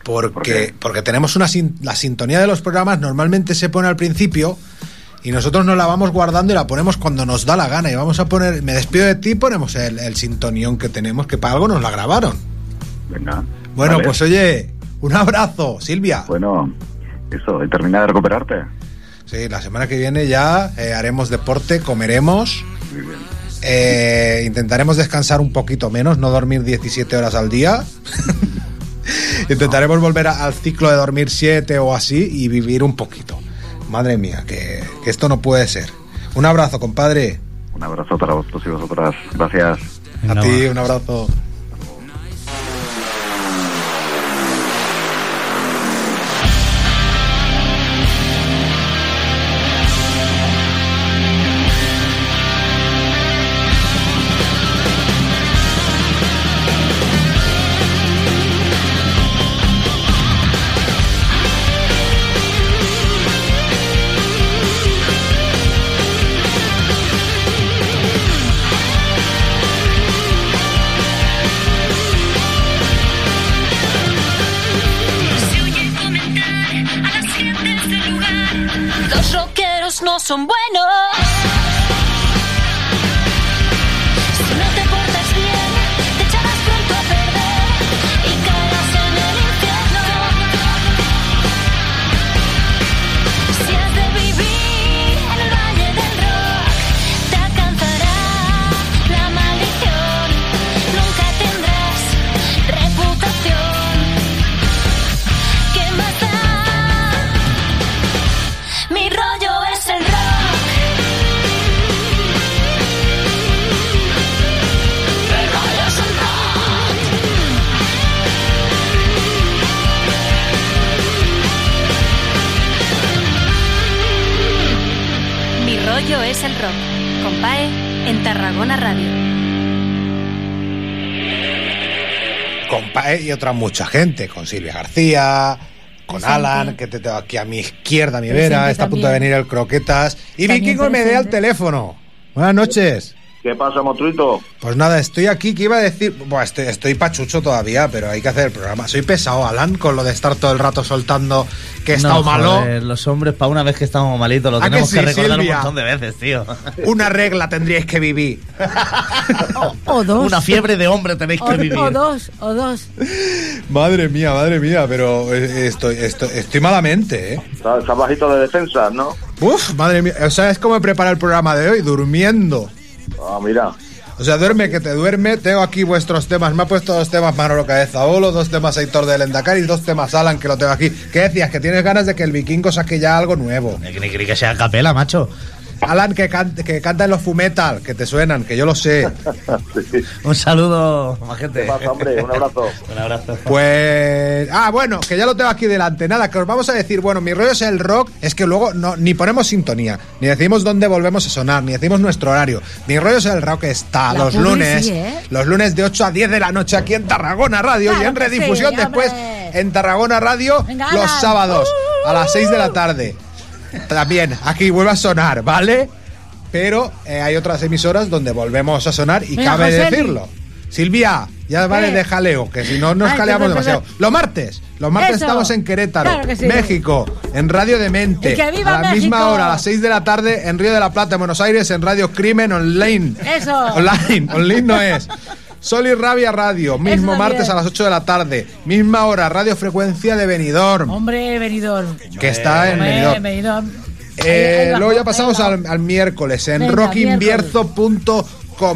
Porque, porque tenemos una sin- la sintonía de los programas normalmente se pone al principio y nosotros nos la vamos guardando y la ponemos cuando nos da la gana. Y vamos a poner, me despido de ti, ponemos el, el sintonión que tenemos, que para algo nos la grabaron. Venga. Bueno, Vale. pues oye, un abrazo, Silvia. Bueno, eso, y termina de recuperarte. Sí, la semana que viene ya eh, haremos deporte, comeremos. eh, intentaremos descansar un poquito menos, no dormir 17 horas al día. Intentaremos volver a- al ciclo de dormir 7 o así y vivir un poquito. Madre mía, que, que esto no puede ser. Un abrazo, compadre. Un abrazo para vosotros y vosotras. Gracias. A ti, un abrazo. Y otra mucha gente, con Silvia García, con Alan, que te tengo aquí a mi izquierda, a mi vera, está a punto de venir el croquetas. Y También Vikingo me dé al teléfono. Buenas noches. ¿Qué pasa, Motrito? Pues nada, estoy aquí, que iba a decir, Buah, estoy, estoy pachucho todavía, pero hay que hacer el programa. Soy pesado, Alan, con lo de estar todo el rato soltando que he estado malo. joder, los hombres, para una vez que estamos malitos, lo ¿A que tenemos que, sí, recordar Silvia? un montón de veces, tío. Una regla tendríais que vivir. O dos. Una fiebre de hombre tenéis O, que vivir. o dos, o dos. Madre mía, madre mía, pero eh, estoy, estoy, estoy malamente, ¿eh? Estás bajito de defensa, ¿no? Uf, madre mía. O sea, es como preparar el programa de hoy, durmiendo. Ah, mira. O sea, duerme que te duerme. Tengo aquí vuestros temas. Me ha puesto dos temas Manolo Cabezabolo, dos temas Aitor del Endacari y dos temas Alan, que lo tengo aquí. ¿Qué decías? Que tienes ganas de que el vikingo saque ya algo nuevo. Ni que- ni que sea capela, macho. Alan, que, cante, que canta en los fumetal, que te suenan, que yo lo sé. Un saludo, majete. ¿Qué pasa, hombre? Un abrazo. Un abrazo. Pues. Ah, bueno, que ya lo tengo aquí delante. Nada, que os vamos a decir, bueno, mi rollo es el rock, es que luego no, ni ponemos sintonía, ni decimos dónde volvemos a sonar, ni decimos nuestro horario. Mi rollo es el rock está La los lunes, sí, ¿eh? los lunes de 8 a 10 de la noche aquí en Tarragona Radio y en sí, redifusión después en Tarragona Radio Venga, los sábados a las 6 de la tarde. También aquí vuelve a sonar, ¿vale? Pero eh, hay otras emisoras donde volvemos a sonar y cabe decirlo. Silvia, ya vale ¿Qué? de jaleo, que si no nos Ay, caleamos perdón, demasiado. perdón. Los martes, los martes Eso. estamos en Querétaro, Claro que sí. México, en Radio Demente. Y que viva a la misma hora, a las 6 de la tarde, en Río de la Plata, en Buenos Aires, en Radio Crimen Online. Eso. Online, online no es. Sol y Rabia Radio, mismo Eso martes también. a las 8 de la tarde, misma hora, Radio Frecuencia de Benidorm, Hombre, venidor. que está en Benidorm. venidor. Eh, luego ya pasamos al, al miércoles en Venga, rockinvierzo.com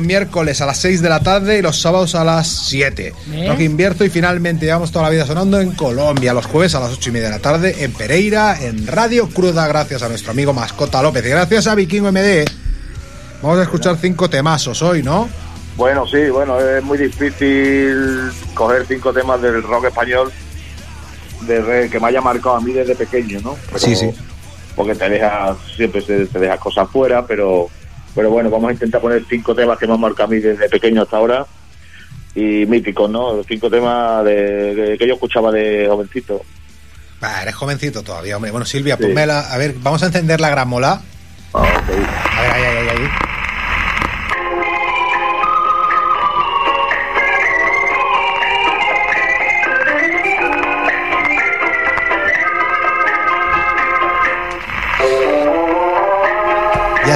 miércoles a las 6 de la tarde y los sábados a las 7. ¿Ves? Rock y finalmente llevamos toda la vida sonando en Colombia, los jueves a las 8 y media de la tarde, en Pereira, en Radio Cruda, gracias a nuestro amigo Mascota López y gracias a Vikingo MD. Vamos a escuchar cinco temazos hoy, ¿no? Bueno, sí, bueno, es muy difícil coger cinco temas del rock español de que me haya marcado a mí desde pequeño, ¿no? Pero- Sí, sí. Porque te deja, siempre se- te deja cosas fuera, pero, pero bueno, vamos a intentar poner cinco temas que me han marcado a mí desde pequeño hasta ahora y míticos, ¿no? Cinco temas de, de- que yo escuchaba de jovencito. Eres jovencito todavía, hombre. Bueno, Silvia, ponme la- A ver, vamos a encender la gramola. A ver, ahí, ahí, ahí, ahí.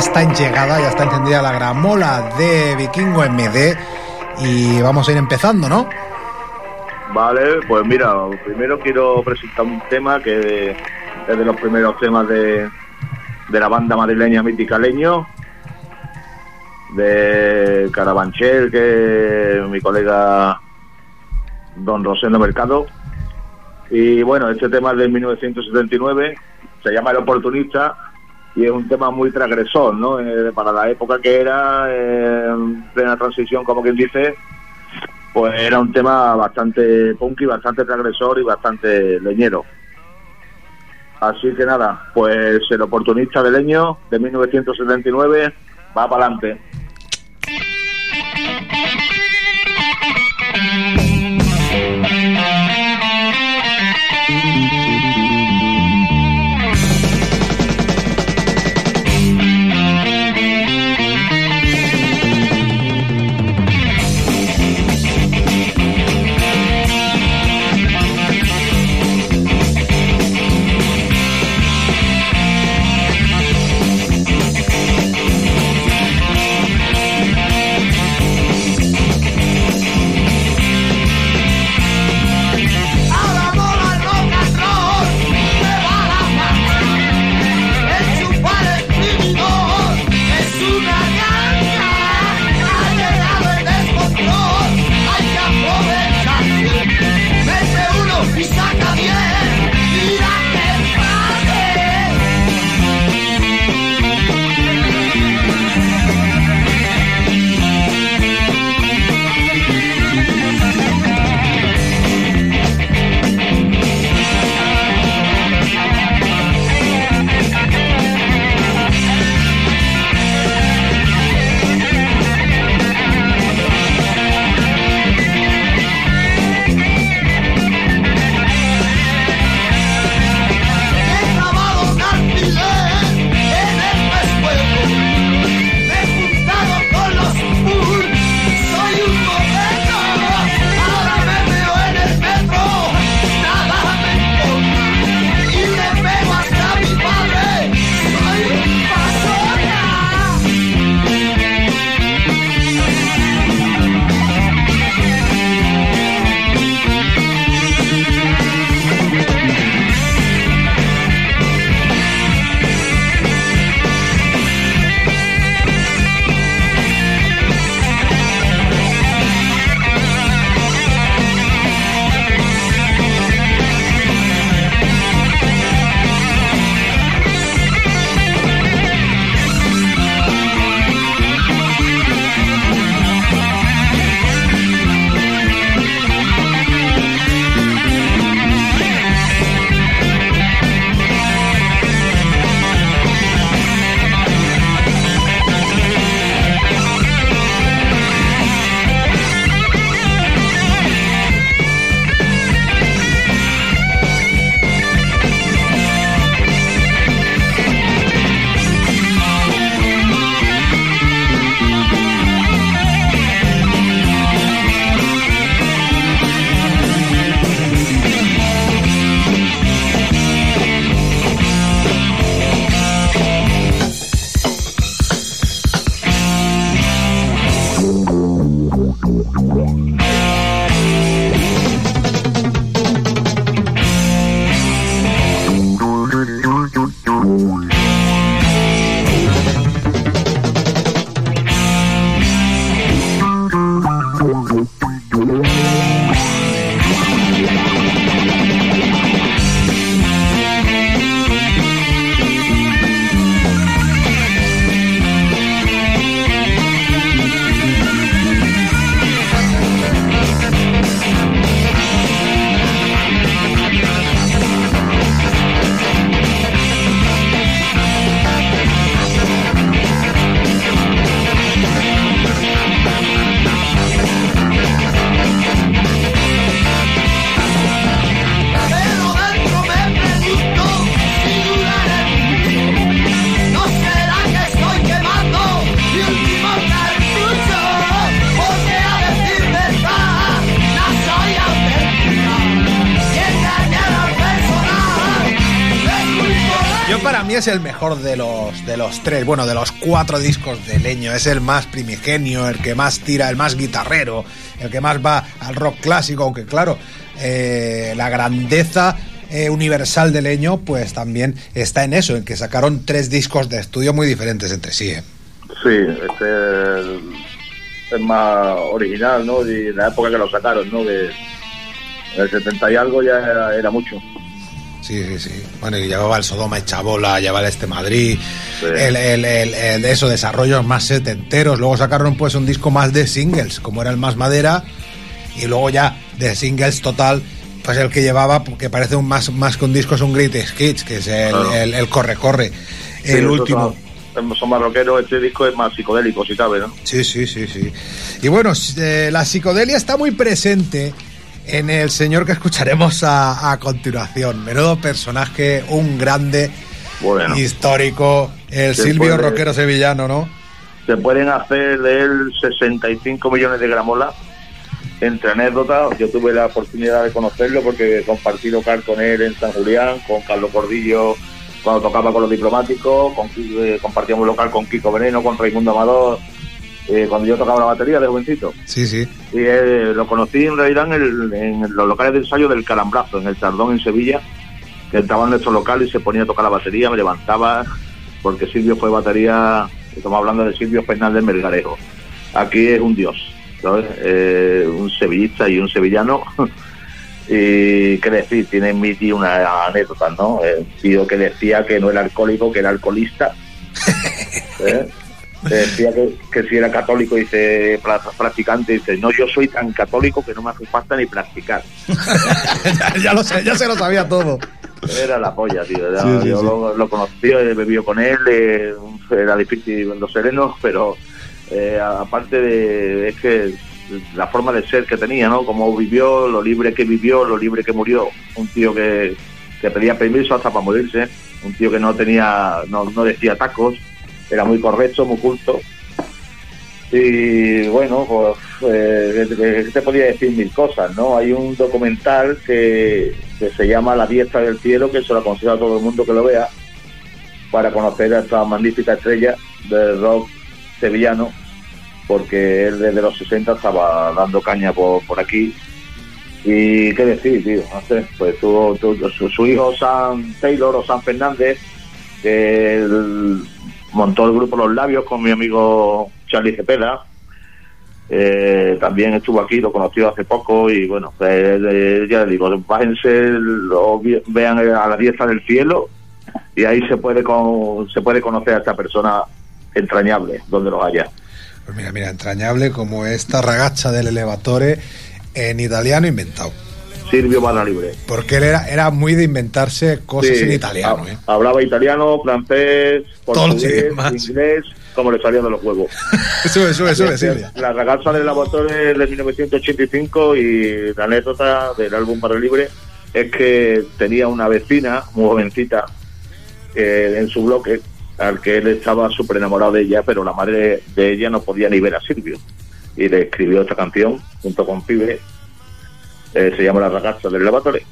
Está en llegada, ya está encendida la gramola de Vikingo MD y vamos a ir empezando, ¿no? Vale, pues mira, primero quiero presentar un tema que es de los primeros temas de, de la banda madrileña Mítica Leño, de Carabanchel, que mi colega Don Rosendo Mercado. Y bueno, este tema es de 1979, se llama El Oportunista y es un tema muy transgresor, ¿no? Eh, para la época que era, eh, en plena transición, como quien dice, pues era un tema bastante punky, bastante transgresor y bastante leñero. Así que nada, pues el oportunista de leño de 1979 va para adelante. Es el mejor de los, de los tres, bueno, de los cuatro discos de Leño. Es el más primigenio, el que más tira, el más guitarrero, el que más va al rock clásico, aunque claro, eh, la grandeza eh, universal de Leño pues también está en eso, en que sacaron tres discos de estudio muy diferentes entre sí. ¿eh? Sí, este es, es más original, ¿no? Y la época que lo sacaron, ¿no? Que el 70 y algo ya era mucho. Sí, sí, sí. Bueno, y llevaba el Sodoma y Chabola, llevaba el Este Madrid, el, el, el- el de eso, desarrollos más setenteros. Luego sacaron pues un disco más de singles, como era el Más Madera, y luego ya de singles total, pues el que llevaba, que parece un más, más que un disco, es un Greatest Hits, que es el, Claro. el- el Corre Corre, Sí, el nosotros último. Son, son más rockeros, este disco es más psicodélico, si cabe, ¿no? Sí, sí, sí, sí. Y bueno, eh, la psicodelia está muy presente en el señor que escucharemos a, a continuación. Menudo personaje, un grande Bueno. histórico, el Silvio puede- Roquero sevillano, ¿no? Se pueden hacer de él 65 millones de gramolas entre anécdotas. Yo tuve la oportunidad de conocerlo porque compartí local con él en San Julián, con Carlos Cordillo cuando tocaba con los diplomáticos, con, eh, compartíamos local con Kiko Veneno, con Raimundo Amador, eh, cuando yo tocaba la batería de jovencito. Sí, sí. Y eh, lo conocí en realidad en, el- en los locales de ensayo del Calambrazo, en el Tardón en Sevilla, que estaba en nuestro local y se ponía a tocar la batería, me levantaba, porque Silvio fue batería, estamos hablando de Silvio Fernández Melgarejo. Aquí es un dios, ¿sabes? Eh, un sevillista y un sevillano. y qué decir, tiene en mi tío una anécdota, ¿no? Eh, Un tío que decía que no era alcohólico, que era alcoholista. Te decía que, que si era católico, dice, pra- practicante, dice, no, yo soy tan católico que no me hace falta ni practicar. ya lo sé, ya se lo sabía todo. Era la polla, tío. Era- Sí, sí, yo sí. Lo, lo conocí, he bebido con él, eh, era difícil verlo sereno, pero eh, aparte de, es que la forma de ser que tenía, ¿no? Cómo vivió, lo libre que vivió, lo libre que murió. Un tío que, que pedía permiso hasta para morirse, un tío que no tenía, no, no decía tacos, era muy correcto, muy culto. Y bueno, pues eh, te podía decir mil cosas, ¿no? Hay un documental que, que se llama La Diestra del Cielo, que se lo aconsejo a todo el mundo que lo vea, para conocer a esta magnífica estrella del rock sevillano, porque él desde los 60 estaba dando caña por, por aquí. Y qué decir, tío, no sé, pues tuvo, su, su hijo Sam Taylor o Sam Fernández, que él montó el grupo Los Labios con mi amigo Charlie Cepeda. Eh, también estuvo aquí, lo conoció hace poco y bueno, pues, eh, ya les digo, bájense, lo vean a la diestra del cielo y ahí se puede con, se puede conocer a esta persona entrañable, donde los haya. Pues mira, mira, entrañable como esta ragazza del elevatore en italiano inventado. Silvio Barra Libre. Porque él era, era muy de inventarse cosas Sí, en italiano, ¿eh? Hablaba italiano, francés, portugués, inglés, como le salía de los huevos. Eso, eso, Este, Silvia. La ragazza del laboratorio de 1985 y la anécdota del álbum Barra Libre es que tenía una vecina, muy jovencita, eh, en su bloque, al que él estaba súper enamorado de ella, pero la madre de ella no podía ni ver a Silvio. Y le escribió esta canción junto con Pibe, eh, se llama La ragazza del laboratorio.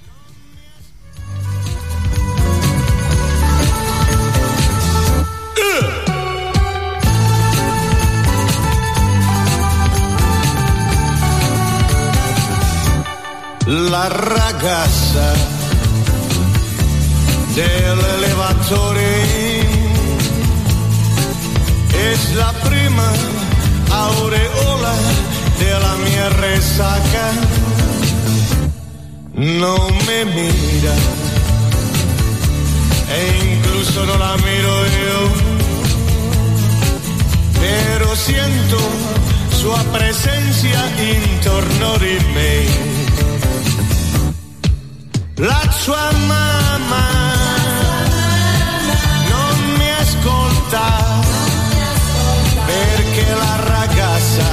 La ragazza dell'elevatore es la prima aureola della mia resaca. No me mira e incluso no la miro yo. Pero siento sua presencia intorno di me. La sua mamma non mi ascolta perché la ragazza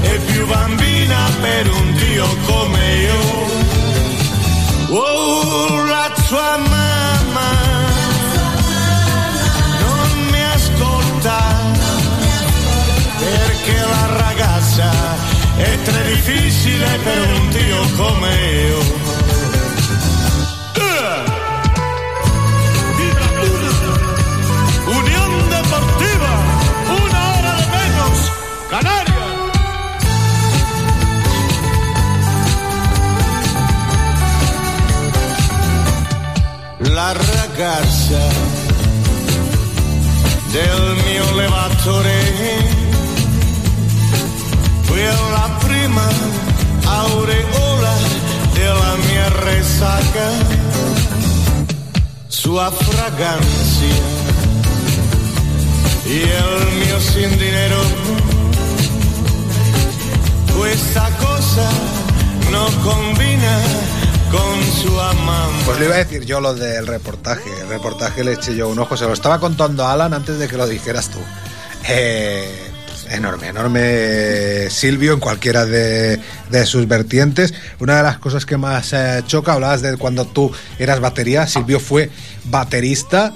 è più bambina per un dio come io. Oh, la sua mamma non mi ascolta perché la ragazza è tre difficile per un dio come io. Ragazza del mio levatore, quella prima aureola della mia resaca, sua fragancia y el mio sin dinero. Questa cosa no combina con su amante. Pues le iba a decir yo lo del reportaje. El reportaje le eché yo un ojo. Se lo estaba contando a Alan antes de que lo dijeras tú. Eh, enorme, enorme Silvio en cualquiera de, de sus vertientes. Una de las cosas que más eh, choca, hablabas de cuando tú eras batería. Silvio fue baterista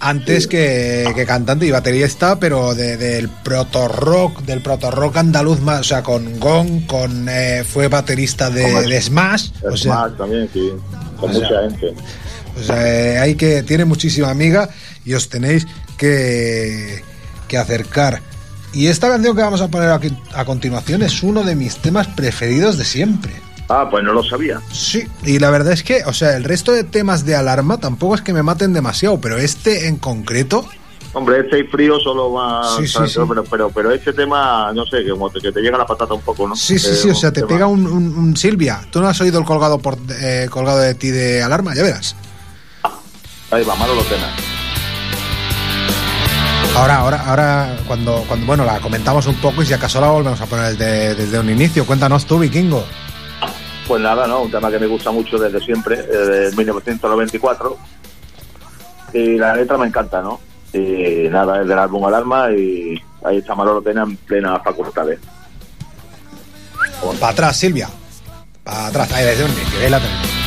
antes que, que cantante y baterista, pero de- del proto rock, del proto rock andaluz más, o sea, con Gong, con eh, fue baterista de, de Smash, o sea, Smash también, sí. Con o sea, mucha gente. o sea, eh, hay que tiene muchísima amiga y os tenéis que, que acercar. Y esta canción que vamos a poner aquí a continuación es uno de mis temas preferidos de siempre. Ah, pues no lo sabía. Sí, y la verdad es que, o sea, el resto de temas de alarma tampoco es que me maten demasiado, pero este en concreto, Hombre, este y frío solo va. Sí, sí, sí. Pero, pero, pero este tema, no sé, que, como te, que te llega la patata un poco, ¿no? sí, sí, Eh, sí, o sea, te tema- pega un, un- un- Silvia. ¿Tú no has oído el colgado por eh, colgado de ti de alarma? Ya verás. Ahí va, malo lo tengas. Ahora, ahora, ahora, cuando, cuando, bueno, la comentamos un poco y si acaso la volvemos a poner desde, desde un inicio. Cuéntanos tú, vikingo. Pues nada, ¿no? Un tema que me gusta mucho desde siempre, eh, desde 1994. Y la letra me encanta, ¿no? Y nada, es del álbum Alarma y ahí está Manolo Tena en plena facultad. ¿eh? Para atrás, Silvia. Para atrás, ahí desde inicio, ahí la tenemos.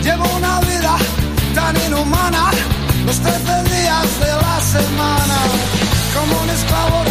Llevo una vida tan inhumana. Los 13 días de la semana. Como un esclavo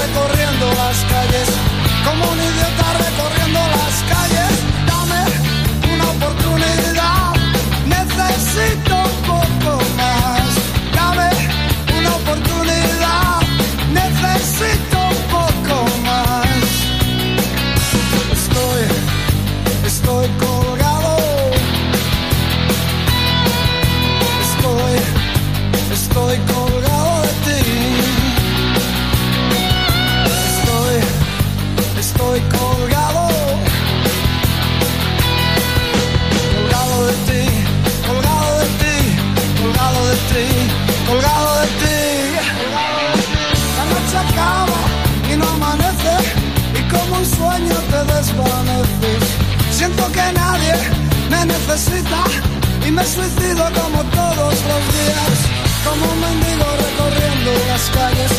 y me suicido como todos los días. Como un mendigo recorriendo las calles,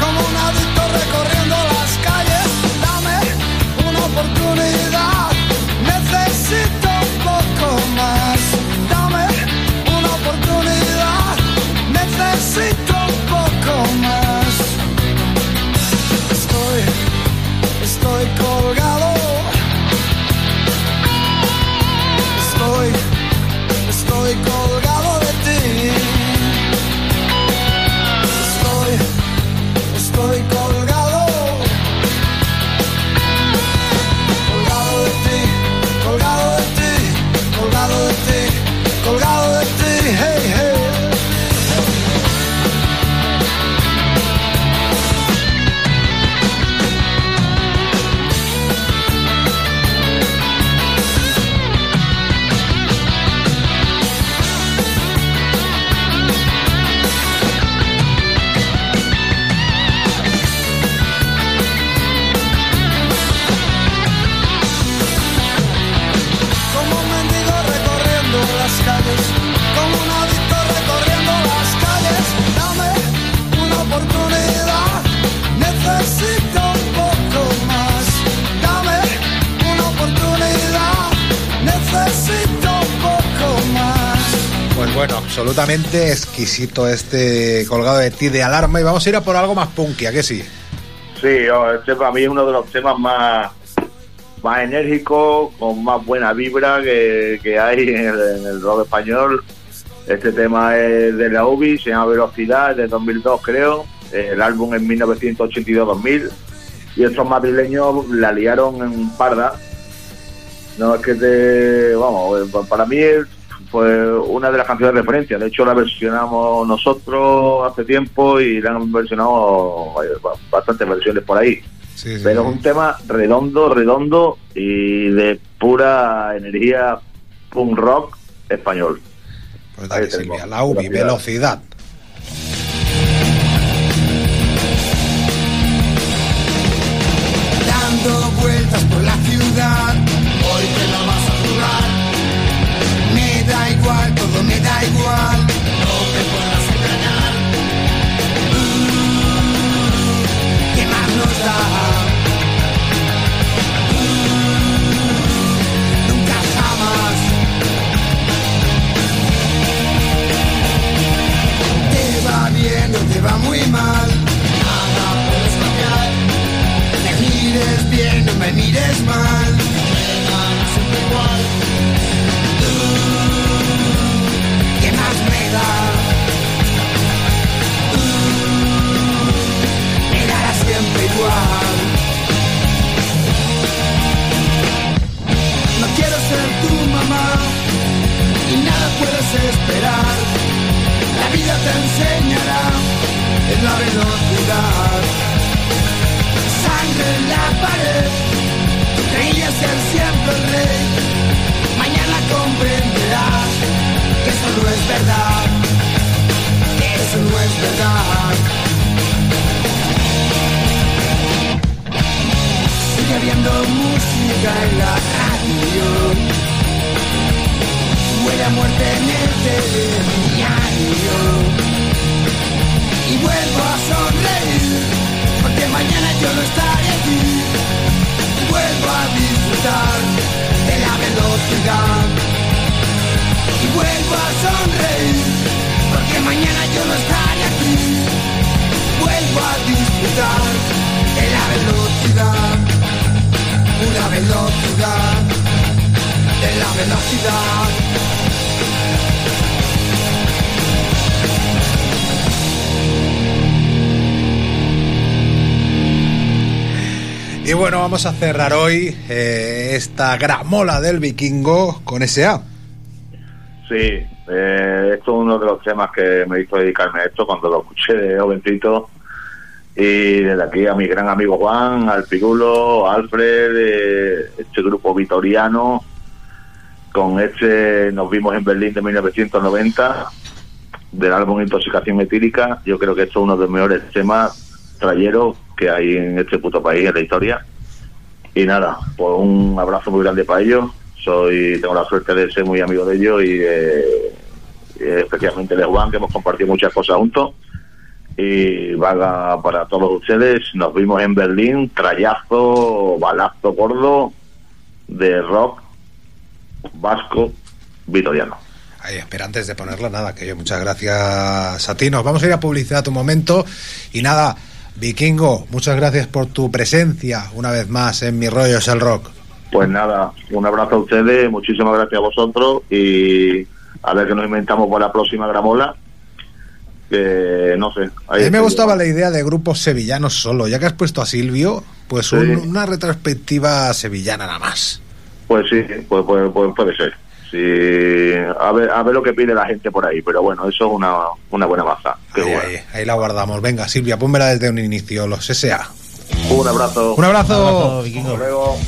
como un adicto recorriendo las calles. Dame una oportunidad, exquisito este colgado de ti de alarma y vamos a ir a por algo más punky, ¿a que sí? Sí, este para mí es uno de los temas más, más enérgicos, con más buena vibra que, que hay en el, rock español. Este tema es de la UBI, se llama Velocidad, de 2002 creo. El álbum es 1982-2000. Y estos madrileños la liaron en parda. No es que te. Vamos, para mí pues, una de las canciones de referencia. De hecho, la versionamos nosotros hace tiempo y la han versionado bastantes versiones por ahí. Pero es un tema redondo, redondo y de pura energía punk rock español. Pues dale, Silvia, la UBI, velocidad. dando vueltas por la ciudad. Me da igual. No me podrás engañar. Mm, ¿Qué más nos da? Mm, Nunca jamás. Te va bien o te va muy mal. Nada puedes cambiar. Me mires bien, no me mires mal. No quiero ser tu mamá y nada puedes esperar. La vida te enseñará en la velocidad sangre en la pared. Tú creías ser siempre el rey. Mañana comprenderás que eso no es verdad. Eso no es verdad. Sigue habiendo música en la radio. Huele a muerte en el telediario. Y vuelvo a sonreír porque mañana yo no estaré aquí. Vuelvo a disfrutar de la velocidad. Y vuelvo a sonreír, porque mañana yo no estaré aquí. Vuelvo a disfrutar de la velocidad. Una velocidad, de la velocidad. Y bueno, vamos a cerrar hoy eh, esta gramola del vikingo con SA. Sí, eh, esto es uno de los temas que me hizo dedicarme a esto cuando lo escuché de jovencito. Y desde aquí a mi gran amigo Juan, al Pirulo, Alfred, eh, este grupo vitoriano. Con este nos vimos en Berlín de 1990, del álbum Intoxicación Etílica. Yo creo que esto es uno de los mejores temas trayeros que hay en este puto país, en la historia. Y nada, pues un abrazo muy grande para ellos. Soy, tengo la suerte de ser muy amigo de ellos y, eh, y especialmente de Juan, que hemos compartido muchas cosas juntos. Y vaga para todos ustedes. Nos vimos en Berlín, trayazo, balazo gordo de rock vasco vitoriano. Ahí, espera, antes de ponerla, nada, que yo muchas gracias a ti. Nos vamos a ir a publicidad tu momento. Y nada, Vikingo, muchas gracias por tu presencia una vez más en Mi Rollo es el Rock. Pues nada, un abrazo a ustedes, muchísimas gracias a vosotros y a ver qué nos inventamos para la próxima gramola. Que no sé. A mí me gustaba la idea de grupos sevillanos solo, ya que has puesto a Silvio, pues un- una retrospectiva sevillana nada más. Pues sí, pues, pues- pues puede ser. Sí, a ver, a ver lo que pide la gente por ahí, pero bueno, eso es una, una buena baza. Qué Ahí, ahí, ahí la guardamos. Venga, Silvia, pónmela desde un inicio, los SA. Un abrazo. Un abrazo. Hasta luego.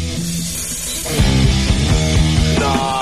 No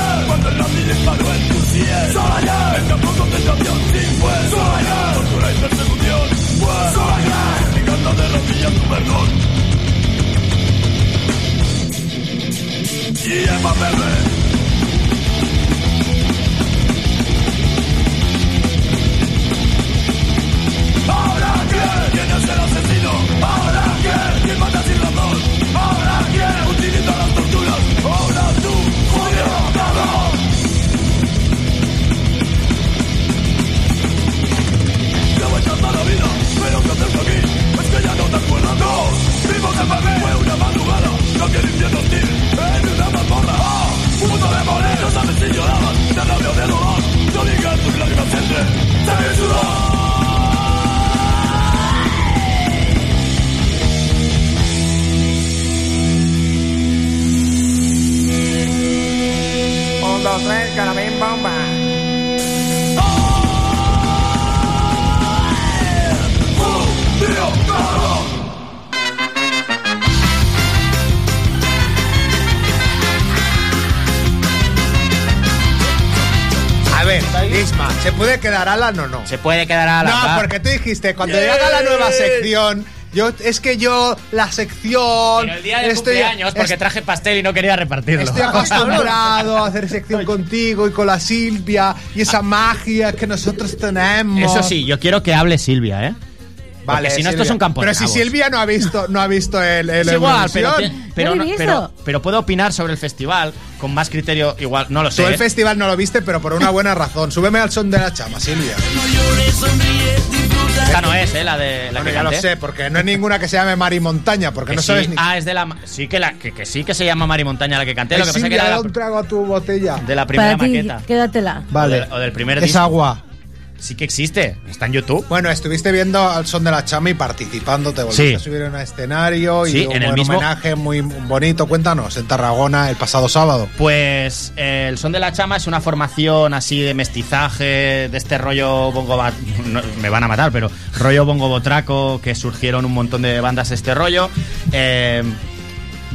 quedar Alan o no? Se puede quedar a la No, porque tú dijiste, cuando haga la nueva sección, yo, es que yo, la sección... Pero el día de estoy, cumpleaños, porque traje pastel y no quería repartirlo. Estoy acostumbrado a hacer sección contigo y con la Silvia y esa magia que nosotros tenemos. Eso sí, yo quiero que hable Silvia, ¿eh? Vale, si no, esto Silvia. es un campo de Pero si. Silvia no ha visto, no ha visto el, el Es igual, pero, pero, No pero, pero puedo opinar sobre el festival con más criterio, igual, no lo sé. Tú el ¿eh? festival no lo viste, pero por una buena razón. Súbeme al son de la chama, Silvia. Esta no es, ¿eh? La de la Bueno, que ya lo sé, porque no hay ninguna que se llame Mari Montaña, porque Que no sí. sabes ni. Ah, es de la. Sí que, la, que, que sí que se llama Mari Montaña la que canté. Lo que pasa es que Silvia, era da de un la, trago a tu botella. de la primera Para ti, maqueta. quédatela. Vale. O, del- o del primer Es disco. agua. Sí que existe. Está en YouTube. Bueno, estuviste viendo al son de la chama y participando, te volviste Sí. a subir en un escenario y Sí, un en el buen mismo- homenaje muy bonito. Cuéntanos, en Tarragona el pasado sábado. Pues eh, el Son de la Chama es una formación así de mestizaje, de este rollo bongo... no, me van a matar, pero rollo bongo botraco, que surgieron un montón de bandas este rollo. Eh,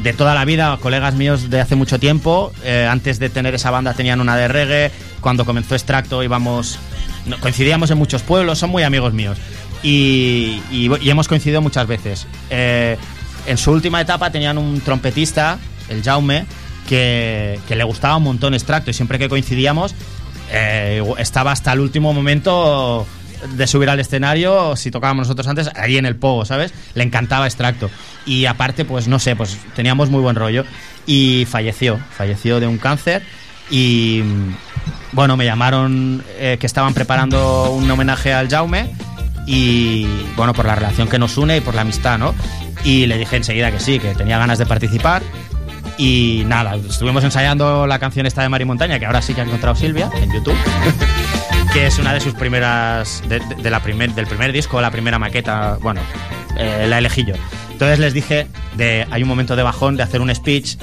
de toda la vida, colegas míos de hace mucho tiempo. eh, antes de tener esa banda tenían una de reggae. Cuando comenzó Extracto íbamos... coincidíamos en muchos pueblos, son muy amigos míos. Y, y- hemos coincidido muchas veces. Eh, en su última etapa tenían un trompetista, el Jaume, que, le gustaba un montón Extracto y siempre que coincidíamos eh, estaba hasta el último momento de subir al escenario, si tocábamos nosotros antes, ahí en el pogo, ¿sabes? Le encantaba Extracto. Y aparte, pues no sé, pues teníamos muy buen rollo. Y falleció, falleció de un cáncer. Y bueno, me llamaron eh, que estaban preparando un homenaje al Jaume. Y bueno, por la relación que nos une y por la amistad, ¿no? Y le dije enseguida que sí, que tenía ganas de participar. Y nada, estuvimos ensayando la canción esta de Mari Montaña, que ahora sí que ha encontrado Silvia en YouTube. que es una de sus primeras de, la primer, del primer disco, la primera maqueta, bueno, eh, la elegí yo. Entonces les dije, de, hay un momento de bajón de hacer un speech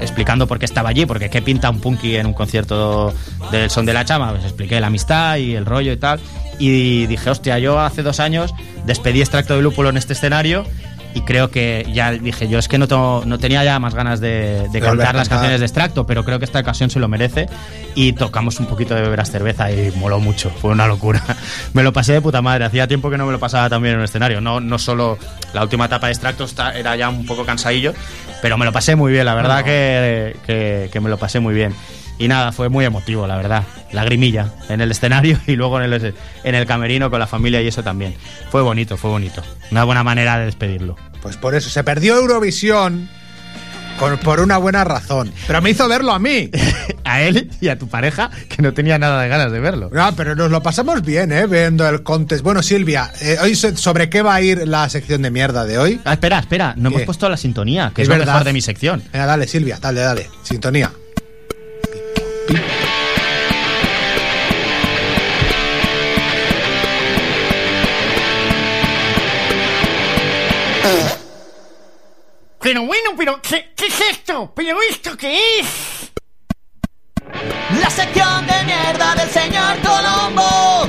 explicando por qué estaba allí, porque qué pinta un punky en un concierto del Son de la Chama, pues expliqué la amistad y el rollo y tal, y dije, hostia, yo hace dos años despedí extracto de lúpulo en este escenario y creo que ya dije yo es que no, to- no tenía ya más ganas de, cantar las canciones de extracto, pero creo que esta ocasión se lo merece y tocamos un poquito de beberas cerveza y moló mucho, fue una locura. me lo pasé de puta madre, hacía tiempo que no me lo pasaba también en un escenario, no, no solo la última etapa de extracto está- era ya un poco cansadillo, pero me lo pasé muy bien, la verdad que, que me lo pasé muy bien. Y nada, fue muy emotivo, la verdad. Lagrimilla en el escenario y luego en el, en el camerino con la familia y eso también. Fue bonito, fue bonito. Una buena manera de despedirlo. Pues por eso, se perdió Eurovisión por, por una buena razón. Pero me hizo verlo a mí. a él y a tu pareja, que no tenía nada de ganas de verlo. No, pero nos lo pasamos bien, ¿eh? Viendo el contest. Bueno, Silvia, eh, hoy so- ¿sobre qué va a ir la sección de mierda de hoy? Ah, espera, espera, no ¿Qué? hemos puesto la sintonía, que es, Es lo verdad. mejor de mi sección. Venga, dale, Silvia, dale, dale. Sintonía. Pero bueno, pero ¿qué, qué es esto? ¿Pero esto qué es? La sección de mierda del señor Colombo.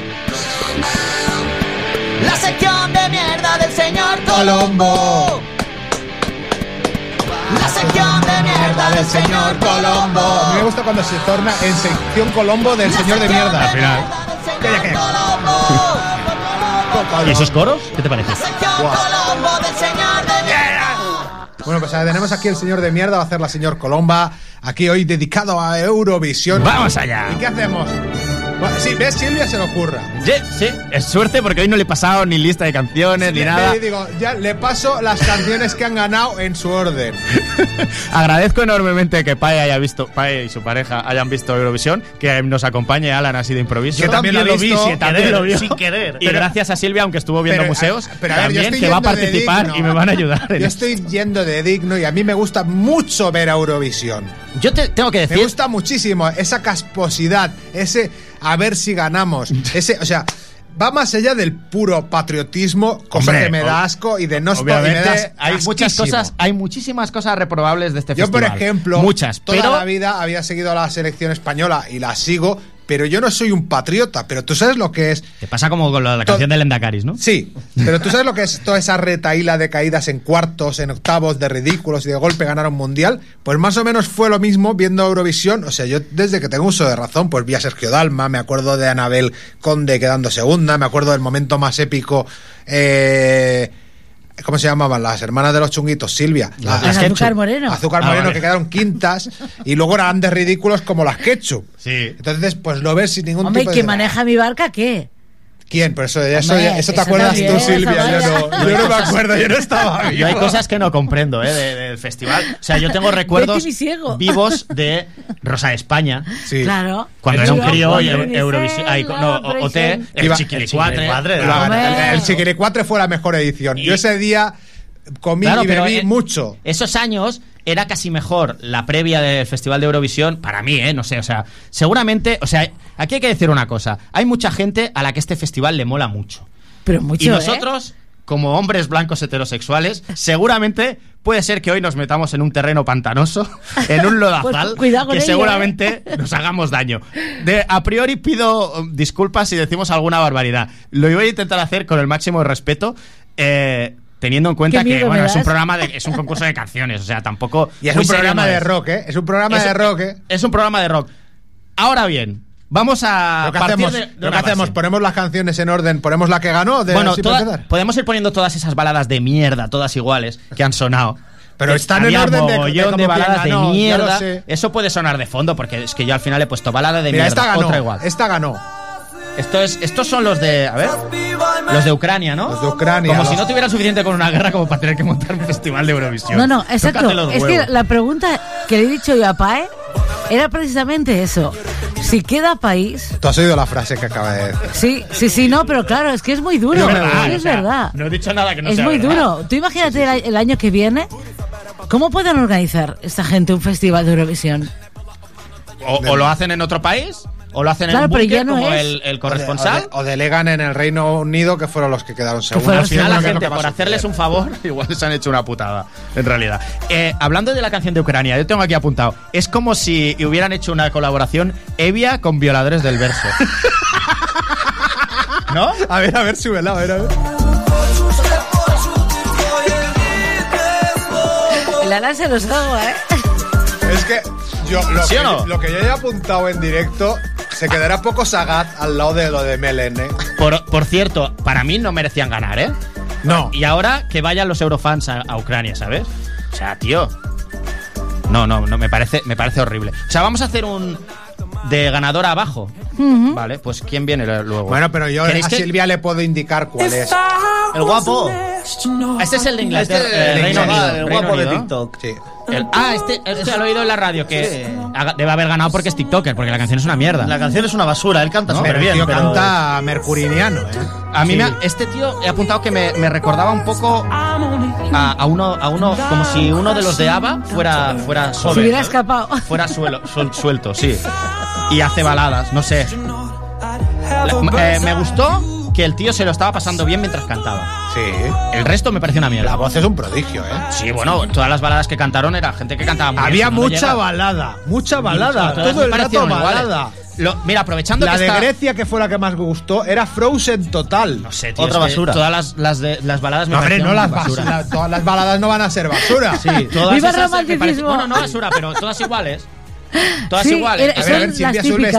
La sección de mierda del señor Colombo. La sección mierda del señor Colombo. A mí me gusta cuando se torna en sección Colombo del señor de mierda. Al final. Calla, calla. ¿Y esos coros? ¿Qué te parece? Colombo del señor de mierda. Bueno, pues ahora tenemos aquí el señor de mierda, va a hacer la señor Colomba, aquí hoy dedicado a Eurovisión. ¡Vamos allá! ¿Y qué hacemos? Bueno, sí, ves, Silvia se le ocurra. Ye- Sí, es suerte porque hoy no le he pasado ni lista de canciones ni Le- nada. le digo, ya le paso las canciones que han ganado en su orden. Agradezco enormemente que Pae haya visto, Pae y su pareja hayan visto Eurovisión, que nos acompañe Alan así de improviso. Que también lo que también querer, lo vio. sin querer. Y Pero- gracias a Silvia, aunque estuvo viendo Pero, museos, a- pero a ver, yo también que va a yendo de participar digno. y me van a ayudar. Yo esto. estoy yendo de digno y a mí me gusta mucho ver a Eurovisión. Yo te tengo que decir. Me gusta muchísimo esa casposidad, ese a ver si ganamos. Ese, o sea, va más allá del puro patriotismo, cosa Hombre, que me da asco y de no das Obviamente hay muchas cosas, hay muchísimas cosas reprobables de este Yo, por festival. ejemplo, muchas, toda pero la vida había seguido a la selección española y la sigo, pero yo no soy un patriota. Pero tú sabes lo que es. te pasa como con la, la canción de Lendacaris, ¿no? Sí, pero tú sabes lo que es toda esa retaíla de caídas en cuartos, en octavos, de ridículos y de golpe ganar un mundial. Pues más o menos fue lo mismo viendo Eurovisión. O sea, yo desde que tengo uso de razón, pues vi a Sergio Dalma, me acuerdo de Anabel Conde quedando segunda, me acuerdo del momento más épico. Eh, ¿Cómo se llamaban? Las hermanas de los chunguitos, Silvia. La- Las Azúcar Moreno. Azúcar Ah, Moreno, vale. que quedaron quintas y luego eran de ridículos como las ketchup. Sí. Entonces, pues lo ves sin ningún Hombre, ¿y tipo que de. maneja mi barca qué? ¿Quién? Pero eso, eso, Hombre, eso te eso acuerdas también, tú, Silvia. Yo no, yo no me acuerdo, yo no estaba Yo hay vivo. cosas que no comprendo ¿eh? de- del festival. O sea, yo tengo recuerdos vivos de Rosa de España. Sí. Claro. Cuando era un crío y Eurovisión. no, OT, el Chiquilicuatre. El, Chiquilicuatre fue la mejor edición. Y- Yo ese día comí Claro, y bebí en mucho. Esos años era casi mejor la previa del Festival de Eurovisión, para mí, ¿eh? No sé, o sea, seguramente, o sea, aquí hay que decir una cosa, hay mucha gente a la que este festival le mola mucho. Pero mucho, y ¿eh? nosotros, como hombres blancos heterosexuales, seguramente puede ser que hoy nos metamos en un terreno pantanoso, en un lodazal, Pues que ello, seguramente nos hagamos daño. De, a priori pido um, disculpas si decimos alguna barbaridad. Lo voy a intentar hacer con el máximo respeto. eh, Teniendo en cuenta que bueno, es un programa de, es un concurso de canciones, o sea, tampoco Y es un programa de rock, ¿eh? Es un programa Es- de rock, ¿eh? Es un programa de rock. Ahora bien, vamos a Lo que partir hacemos, de- de lo que hacemos ponemos las canciones en orden, ponemos la que ganó. De, Bueno, toda- podemos ir poniendo todas esas baladas de mierda, todas iguales, que han sonado. Pero están en había orden de- de baladas ganó, de mierda. Eso puede sonar de fondo, porque es que yo al final he puesto balada de Mira, mierda, esta ganó. otra igual. Esta ganó. Esto es, estos son los de, a ver, los de Ucrania, ¿no? Los de Ucrania. Como los- si no tuvieran suficiente con una guerra como para tener que montar un festival de Eurovisión. No, no, exacto. Es que la pregunta que le he dicho yo a Pae era precisamente eso. Si queda país. Tú has oído la frase que acaba de decir. Sí, sí, sí, no, pero claro, es que es muy duro. Es verdad, es o sea, verdad. No he dicho nada que no es sea muy verdad. duro. Tú imagínate el, el año que viene. ¿Cómo pueden organizar esta gente un festival de Eurovisión? O, o lo hacen en otro país, o lo hacen Claro, en un pero búnker ya no como es. el, el O, corresponsal. de- o delegan en el Reino Unido, que fueron los que quedaron segundos. Al final la gente, por hacerles un favor, igual se han hecho una putada, en realidad. Eh, hablando de la canción de Ucrania, yo tengo aquí apuntado, es como si hubieran hecho una colaboración Evia con violadores del verso. ¿No? A ver, a ver, súbela, a ver, a ver. El Alan se los hago, ¿eh? Es que yo, lo, ¿Sí que, o no? lo que yo he apuntado en directo se quedará poco sagat al lado de lo de Melen, ¿eh? Por, por cierto, para mí no merecían ganar, ¿eh? No. Y ahora que vayan los eurofans a, a Ucrania, ¿sabes? O sea, tío. No, no, no, me parece, me parece horrible. O sea, vamos a hacer un de ganador abajo. Vale, pues ¿quién viene luego? Bueno, pero yo a ¿Queréis que- Silvia le puedo indicar cuál es. El guapo. Este es el de Inglaterra. Este, el Reino Unido, el Reino guapo de. TikTok. Sí. El- ah, este, este lo he oído en la radio, que haga- debe haber ganado porque es TikToker, porque la canción es una mierda. La canción es una basura, él canta No, súper pero el bien. tío pero- canta mercuriniano, ¿eh? A mí Sí. me ha- este tío he apuntado que me, me recordaba un poco a, a uno, a uno, como si uno de los de ABBA fuera, fuera solo. Se hubiera escapado. Fuera suelo, suel- suelto, sí. Y hace baladas, no sé. La- eh, me gustó que el tío se lo estaba pasando bien mientras cantaba. Sí. El resto me pareció una mierda. La voz es un prodigio, ¿eh? Sí, bueno, todas las baladas que cantaron era gente que cantaba muy Había no mucha balada, mucha balada, todas todo el rato balada. Lo- mira, aprovechando La que de está- Grecia, que fue la que más me gustó, era Frozen total. No sé, tío, es que Todas las, las, de, las baladas me No, hombre, no las basura. basura. Todas las baladas no van a ser basura. Sí, todas ¡Viva el esas me parecen- romanticismo! Bueno, no basura, pero todas iguales. Todas Sí, iguales. era- son las típicas.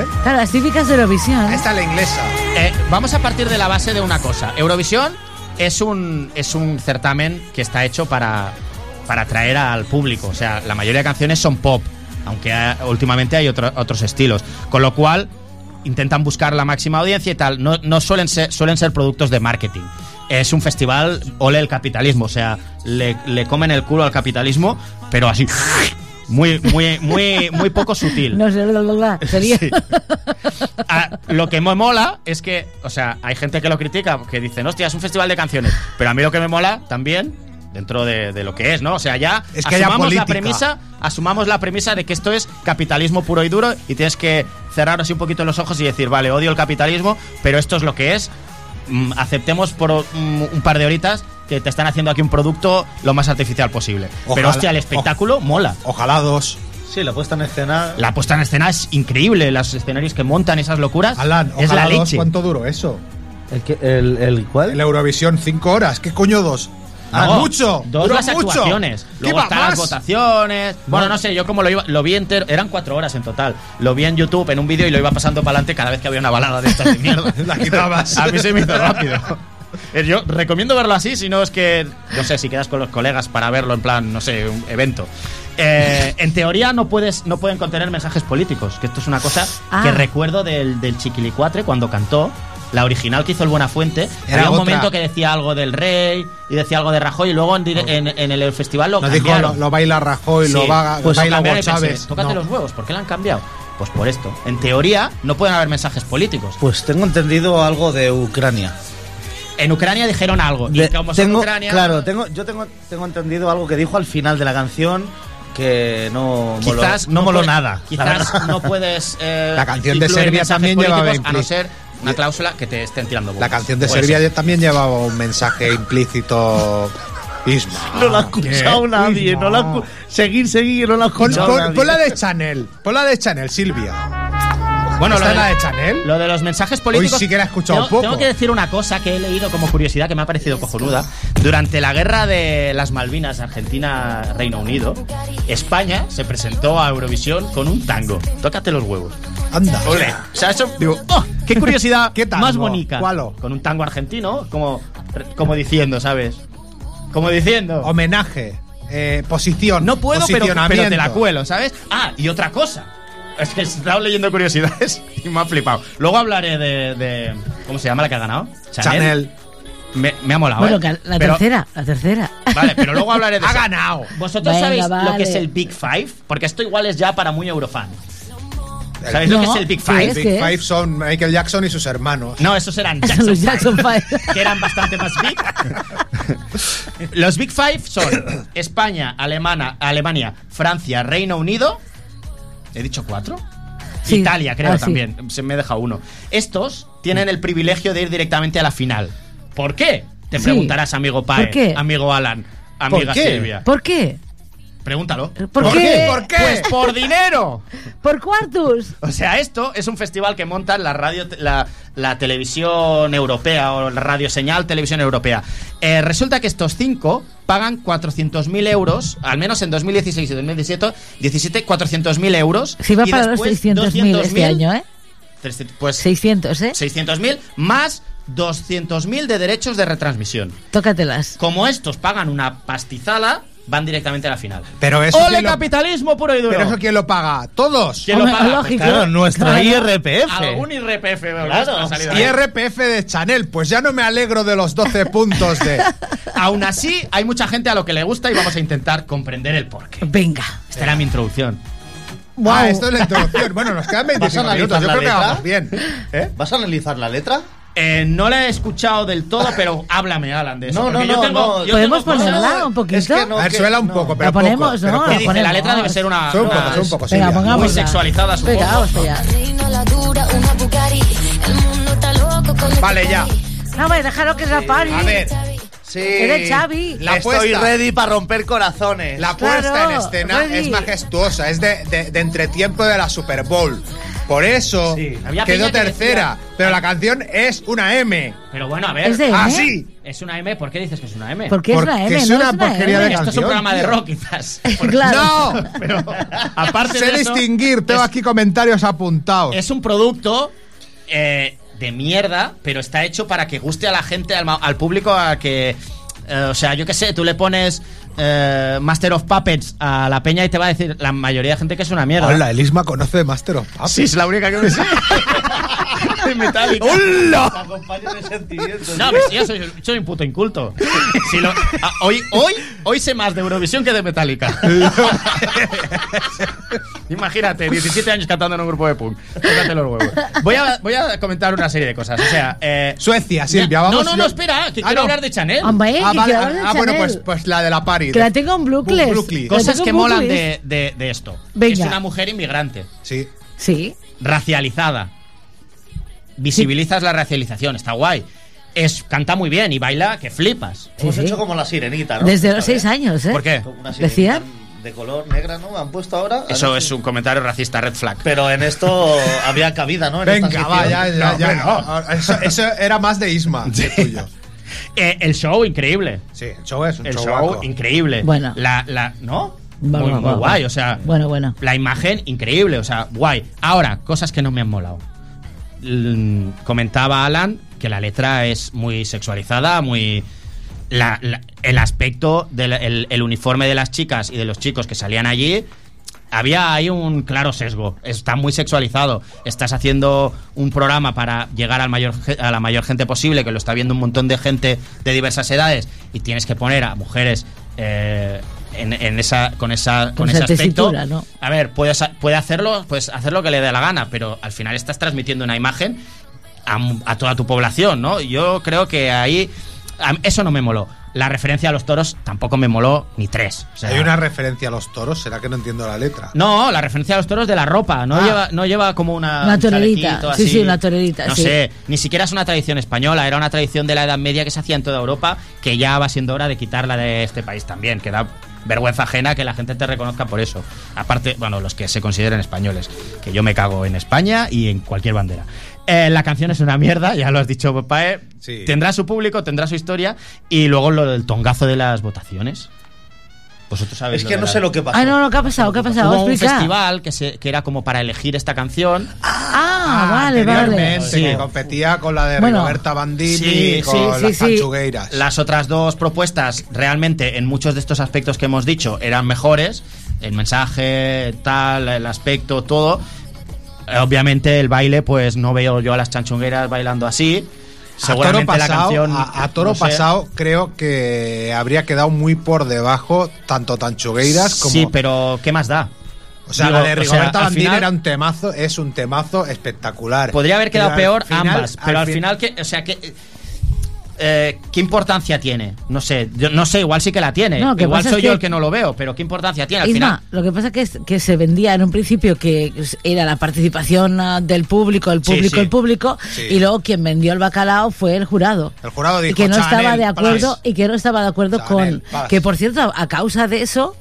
¿eh? Claro, las típicas de Eurovisión. Esta es la inglesa. Eh, vamos a partir de la base de una cosa. Eurovisión es un, es un certamen que está hecho para, para atraer al público. O sea, la mayoría de canciones son pop, aunque eh, últimamente hay otro- otros estilos. Con lo cual, intentan buscar la máxima audiencia y tal. No, no suelen, ser, suelen ser productos de marketing. Es un festival, ole el capitalismo. O sea, le, le comen el culo al capitalismo, pero así. Muy, muy, muy, muy poco sutil. No sé, bla, bla, bla. Sería. Ah, lo que me mola es que, o sea, hay gente que lo critica, que dicen, hostia, es un festival de canciones. Pero a mí lo que me mola también, dentro de, de lo que es, ¿no? O sea, ya Es que asumamos la premisa, asumamos la premisa de que esto es capitalismo puro y duro y tienes que cerrar así un poquito los ojos y decir, vale, odio el capitalismo, pero esto es lo que es. Mm, aceptemos por mm, un par de horitas que te están haciendo aquí un producto lo más artificial posible. pero Ojalá- hostia, el espectáculo mola. Ojalá dos. Sí, la puesta en escena. La puesta en escena es increíble, los escenarios que montan esas locuras. Alan, es ojalá la dos. leche. ¿Cuánto duró eso? ¿El, que, el, el cuál? El Eurovisión, cinco horas. ¿Qué coño dos? No, Ah, mucho. Dos las mucho. actuaciones. ¿Qué Luego están las votaciones. Bueno, no sé, yo como lo iba, lo vi entero. Eran cuatro horas en total. Lo vi en YouTube en un vídeo y lo iba pasando para adelante cada vez que había una balada de estas de mierda. La quitabas. A mí se me hizo rápido. Eh, Yo recomiendo verlo así, si no es que, no sé, si quedas con los colegas para verlo en plan, no sé, un evento. Eh, en teoría no puedes no pueden contener mensajes políticos, que esto es una cosa Ah. que recuerdo del, del Chiquilicuatre cuando cantó. La original que hizo el Buenafuente, Era había un otra. momento que decía algo del rey y decía algo de Rajoy y luego en, en, en el festival lo Nos dijo, cambiaron. lo, lo baila Rajoy, lo Sí, va, pues lo baila Hugo pensé, Chávez. Tócate No. los huevos, ¿por qué la han cambiado? Pues por esto. En teoría no pueden haber mensajes políticos. Pues tengo entendido algo de Ucrania. En Ucrania dijeron algo. De- y como son tengo, Ucrania, Claro, tengo, yo tengo, tengo entendido algo que dijo al final de la canción que no moló, quizás no moló puede- nada. la Quizás no puedes. eh, La canción de Serbia también llevaba A no ser una cláusula que te estén tirando La bombas. canción de Serbia ser. también llevaba un mensaje implícito. Isma. No la ha escuchado ¿Qué? nadie. Isma. No la seguir, seguir, no la ha Pon, escuchado pon- nadie. pon la de Chanel. Pon la de Chanel, Silvia. Bueno, ¿Está lo de, la de Chanel? Lo de los mensajes Hoy políticos. sí que la he escuchado tengo, poco. tengo que decir una cosa que he leído como curiosidad que me ha parecido cojonuda. Durante la guerra de las Malvinas, Argentina-Reino Unido, España se presentó a Eurovisión con un tango. Tócate los huevos. Anda. Ole. O sea, eso. Digo, ¡oh! ¡Qué curiosidad ¿Qué tango? más bonita! ¿Cuál? Con un tango argentino, como, como diciendo, ¿sabes? Como diciendo. Homenaje. eh, posición. No puedo, pero, pero te la cuelo, ¿sabes? Ah, y otra cosa. Es que estaba leyendo curiosidades y me ha flipado. Luego hablaré de. de- ¿Cómo se llama la que ha ganado? Chanel. Me, me ha molado. Bueno, ¿eh? la Pero- tercera, la tercera. Vale, pero luego hablaré de Ha eso. ganado. ¿Vosotros Venga, sabéis lo que es el Big Five? Porque esto igual es ya para muy eurofan. ¿Sabéis lo que es el Big ¿qué Five? es? Big. Five son Michael Jackson y sus hermanos. No, esos eran Son Jackson, los Jackson Five, Five. que eran bastante más big. Los Big Five son España, Alemana, Alemania, Francia, Reino Unido. ¿He dicho cuatro? Sí. Italia, creo Ah, sí. también. Se me deja uno. Estos tienen el privilegio de ir directamente a la final. ¿Por qué? Te Sí. preguntarás, amigo Pae, ¿Por qué? amigo Alan, amiga qué? Silvia. ¿Por qué? Pregúntalo. ¿Por qué? ¿Por qué? Pues por dinero. ¿Por cuartos? O sea, esto es un festival que montan la radio, la, la televisión europea o la radio señal televisión europea. Eh, resulta que estos cinco pagan 400.000 euros, al menos en 2016 y 2017, 17, 400.000 euros. Si va y para los después 600.000 este 200.000, año, ¿eh? 300, Pues 600, ¿eh? 600.000 más 200.000 de derechos de retransmisión. Tócatelas. Como estos pagan una pastizada, van directamente a la final. Pero eso ¡Ole lo- capitalismo puro y duro! Pero eso quién lo paga. Todos. ¿Quién lo paga? lógico. Claro, nuestra Claro. IRPF. Algún IRPF Claro. ha salido ahí. Y RPF de Chanel. Pues ya no me alegro de los 12 puntos de. Aún así, hay mucha gente a lo que le gusta y vamos a intentar comprender el porqué. Venga. Esta era mi introducción. Ah, esto es la introducción. Bueno, nos quedan 25 ¿Vas a minutos. Yo creo que vamos bien. ¿Eh? ¿Vas a analizar la letra? Eh, no la he escuchado del todo, pero háblame, Alan, de eso. No, no, yo tengo, no. yo ¿Podemos tengo cosas- ponerla un poquito? Es que no, A ver, suela un no. poco, pero La ponemos, poco, pero ¿no? poco. ¿Qué La dice? La ponemos. letra debe ser una. Sube un poco, un poco, Venga, Silvia. pongámosla. Muy sexualizada, supongo. Venga, vamos allá. Vale, ya. No, hombre, déjalo que se apague. A ver. Sí. Eres Xavi. La Estoy puesta. ready para romper corazones. La puesta Claro, en escena ready. es majestuosa, es de, de- de entretiempo de la Super Bowl. Por eso quedó que tercera. decía- Pero la canción es una M. Pero bueno, a ver. ¿Es de M? Ah, sí. Es una M, ¿por qué dices que es una M? Porque es una M, es no una es una porquería M. de Esto es un programa de rock, quizás. Claro. No, Pero aparte sé de eso, distinguir. Tengo aquí comentarios apuntados. es un producto eh, de mierda, pero está hecho para que guste a la gente, al público, a que. eh, o sea, yo qué sé, tú le pones eh, Master of Puppets a la peña y te va a decir la mayoría de gente que es una mierda. Hola, Elisma conoce Master of Puppets. Sí, es la única que me sé. De Metallica. ¡Hola! No, pero si yo soy, soy un puto inculto. Si lo- a- hoy, hoy, hoy sé más de Eurovisión que de Metallica. Imagínate, 17 años cantando en un grupo de punk. Tócate los huevos. Voy a, voy a comentar una serie de cosas. O sea, eh, Suecia, Silvia, vamos. No, no, no, espera, que Ah, quiero no. hablar de Chanel. Hombre, Ah, que vale, ah, ah, bueno, pues, pues la de la Paris. Que la tengo en Brooklyn. Brooklyn. Cosas que molan de, de- de esto. Venga. Es una mujer inmigrante, Sí. Sí. racializada. Visibilizas la racialización, está guay. Es, canta muy bien y baila que flipas. Sí, Hemos sí. hecho como la sirenita, ¿no? Desde los seis años, ¿eh? ¿Por qué? Una sirenita Decía. de color negra, ¿no? Han puesto ahora. Eso es hecho- un comentario racista, red flag. Pero en esto había cabida, ¿no? En Venga, va, ya, ya, No, ya. no. Eso, eso era más de Isma que tuyo. Eh, el show, increíble. Sí, el show es un El show. show, increíble. Bueno. La, la, ¿No? Va, muy, va, muy va, guay, va. o sea. Bueno, bueno. La imagen, increíble, o sea, guay. Ahora, cosas que no me han molado. Mm, Comentaba Alan que la letra es muy sexualizada, muy. el aspecto del el, uniforme de las chicas y de los chicos que salían allí. Había ahí un claro sesgo. Está muy sexualizado. Estás haciendo un programa para llegar mayor, a la mayor gente posible, que lo está viendo un montón de gente de diversas edades, y tienes que poner a mujeres eh, en, en esa, con, esa, con, Con ese aspecto. tesitura, ¿no? A ver, puede, puede hacerlo, pues hacer lo que le dé la gana, pero al final estás transmitiendo una imagen a, toda tu población, ¿no? Yo creo que ahí a- eso no me moló. La referencia a los toros tampoco me moló ni tres. O sea, Hay una referencia a los toros, será que no entiendo la letra. no, la referencia a los toros de la ropa. No, Ah. lleva, no lleva como una. Una un torerita. Sí, así. sí, una torerita, No sí. sé, ni siquiera es una tradición española, era una tradición de la Edad Media que se hacía en toda Europa, que ya va siendo hora de quitarla de este país también, que da vergüenza ajena que la gente te reconozca por eso. Aparte, bueno, los que se consideren españoles, que yo me cago en España y en cualquier bandera. Eh, la canción es una mierda, ya lo has dicho, Pae. Sí. Tendrá su público, tendrá su historia, y luego lo del tongazo de las votaciones. Vosotros sabéis Es que no la- sé lo que pasó. Ah, no, no, ¿qué ha pasado? ¿Qué ha pasado? Hubo un Explica. festival que, se, que era como para elegir esta canción. Ah, vale, vale. Anteriormente, Sí. que competía con la de Bueno. Roberta Bandini Sí, y con sí, las. Las otras dos propuestas, realmente, en muchos de estos aspectos que hemos dicho, eran mejores. El mensaje, tal, el aspecto, todo. Eh, Obviamente, el baile, pues no veo yo a las chanchungueras bailando así. A toro Seguramente la pasado, canción. a, a toro no sé. pasado creo que habría quedado muy por debajo tanto Tanchugueiras como Sí, pero ¿qué más da? o sea, Digo, la de o sea, Rigoberta al Bandini final- era un temazo, es un temazo espectacular. Podría haber quedado Pero al peor final- ambas, pero al fin- final, que, o sea, que, eh, ¿qué importancia tiene? No sé, yo no sé, igual sí que la tiene. No, lo que igual soy yo que- el que no lo veo, pero ¿qué importancia tiene al Isma, final? lo que pasa que es que se vendía en un principio que era la participación ah, del público, el público, sí. el público, Sí. y luego quien vendió el bacalao fue el jurado. El jurado y dijo, que no "Chanel, estaba de acuerdo paz". y que no estaba de acuerdo Chanel, con paz. que por cierto a causa de eso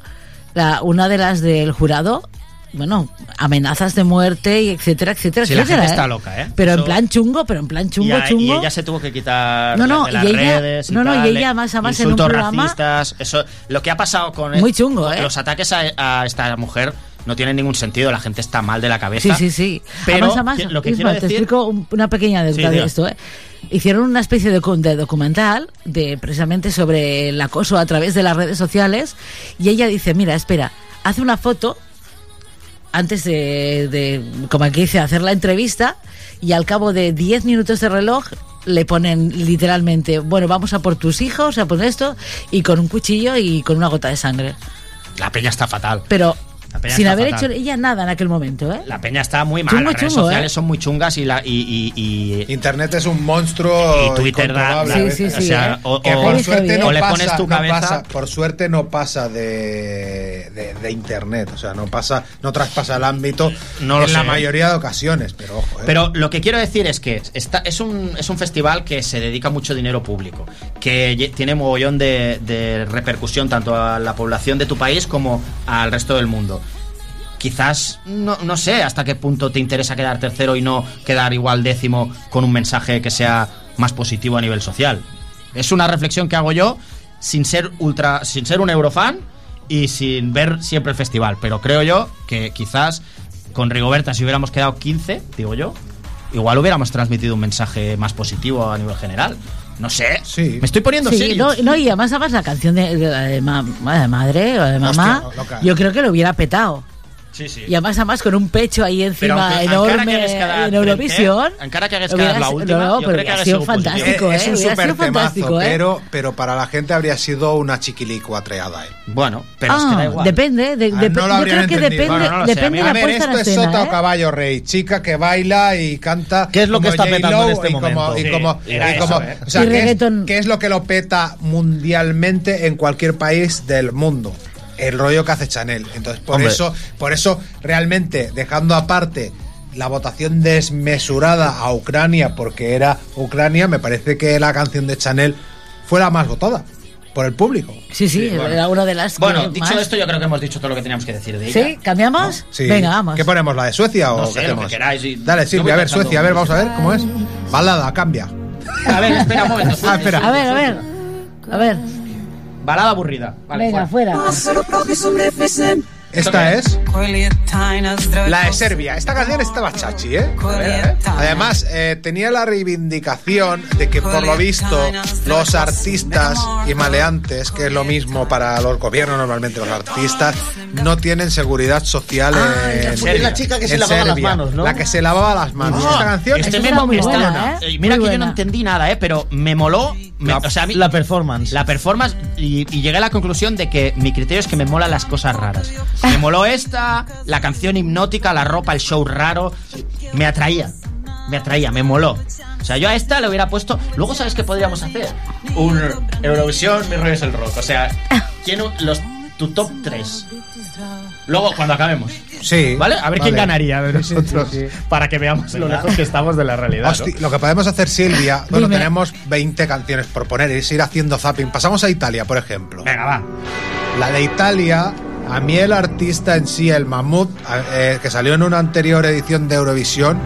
la, una de las del jurado bueno amenazas de muerte y etcétera etcétera Sí, la gente ¿eh? está loca, ¿eh? pero en plan chungo pero en plan y, chungo a- y chungo ella se tuvo que quitar No, no, de las y ella- redes. no, no, y ella eh, más a más en un insultos programa- racistas. Eso, lo que ha pasado con Muy chungo, ¿eh? los ataques a, a esta mujer no tienen ningún sentido. La gente está mal de la Sí, cabeza. sí, sí. Pero además, además, que- lo que Isma, quiero te decir- explico un- una pequeña anécdota Sí, de esto. ¿eh? Hicieron una especie de, de documental de precisamente sobre el acoso a través de las redes sociales y ella dice, mira, espera, hace una foto antes de, de, como aquí dice, hacer la entrevista y al cabo de 10 minutos de reloj le ponen literalmente, bueno, vamos a por tus hijos, a por esto, y con un cuchillo y con una gota de sangre. La peña está fatal. Pero sin haber fatal. hecho ella nada en aquel momento, ¿eh? La peña está muy mal. Chungo, Las redes chungo, sociales ¿eh? son muy chungas y, la, y, y- y- Internet es un monstruo y Twitter da. Sí, o sea, ¿eh? o, que por suerte no o le pasa, pones tu no cabeza. pasa- por suerte no pasa de, de, de internet, o sea, no pasa, no traspasa el ámbito No lo en la mayoría de ocasiones, pero ojo, ¿eh? Pero lo que quiero decir es que está, es, un, es un festival que se dedica mucho dinero público, que tiene mogollón de, de repercusión tanto a la población de tu país como al resto del mundo. Quizás, no, no sé hasta qué punto te interesa quedar tercero y no quedar igual décimo con un mensaje que sea más positivo a nivel social. Es una reflexión que hago yo sin ser ultra, sin ser un eurofan y sin ver siempre el festival. Pero creo yo que quizás con Rigoberta, si hubiéramos quedado 15, digo yo, igual hubiéramos transmitido un mensaje más positivo a nivel general. No sé. Me estoy poniendo Sí, serio. no, no, y además, además la canción de, de- de ma- de madre o de mamá, Hostia, yo creo que lo hubiera petado. Sí, sí. Y además, además con un pecho ahí encima que enorme en Eurovisión. encara que hagués quedat la última, no, pero que hagués sido fantástico, es ¿eh? un super sido fantástico, temazo, ¿eh? pero, pero para la gente habría sido una chiquilicua treada. ¿eh? Bueno, Ah, depende, de- Ah, depende- no lo yo habrían creo que entendido. depende, Bueno, no lo sé, depende a de la ver, puesta en esto es sota o ¿eh? caballo rey, chica que baila y canta. ¿Qué es lo que como está petando en este y como- momento? Y como, y como- ¿eh? o sea, Y ¿qué es, qué es lo que lo peta mundialmente en cualquier país del mundo? El rollo que hace Chanel. Entonces, por Hombre. eso, por eso, realmente, dejando aparte la votación desmesurada a Ucrania, porque era Ucrania, me parece que la canción de Chanel fue la más votada por el público. Sí, sí, bueno. era una de las Bueno, que dicho más- esto, yo creo que hemos dicho todo lo que teníamos que decir de ella. ¿Sí? ¿Cambiamos? Sí. Venga, vamos. ¿Qué ponemos? ¿La de Suecia o No qué sé, lo que hacemos? queráis y- Dale, Silvia, a ver, Suecia, a ver, vamos a ver cómo es. Balada, cambia. A ver, espera un momento. Ah, espera. A ver, a ver. A ver. Balada aburrida. Vale, Venga, fuera. Esta es la de Serbia. Esta canción estaba chachi, ¿eh? Además, eh, tenía la reivindicación de que, por lo visto, los artistas y maleantes, que es lo mismo para los gobiernos normalmente, los artistas, no tienen seguridad social en es la chica que se lavaba las manos, ¿no? La que se lavaba las manos. Ah, Esta canción este es me muy esta- buena, ¿eh? Mira Muy que yo no entendí nada, ¿eh? Pero me moló. me- La- o sea, a mí- La performance. la performance y, y llegué a la conclusión de que mi criterio es que me molan las cosas raras. Me moló esta, la canción hipnótica, la ropa, el show raro. Me atraía. Me atraía, me moló. O sea, yo a esta le hubiera puesto. Luego, ¿sabes qué podríamos hacer? Un Eurovisión, mi rollo es el rock. O sea, ¿quién, los, tu top 3. Luego, cuando acabemos. Sí. ¿Vale? A ver quién ganaría de nosotros. Para que veamos lo lejos que estamos de la realidad. lo que podemos hacer, Silvia, bueno, Dime. tenemos 20 canciones por poner, es ir haciendo zapping. Pasamos a Italia, por ejemplo. Venga, va. La de Italia, a mí el artista en sí, el Mamut, eh, que salió en una anterior edición de Eurovisión,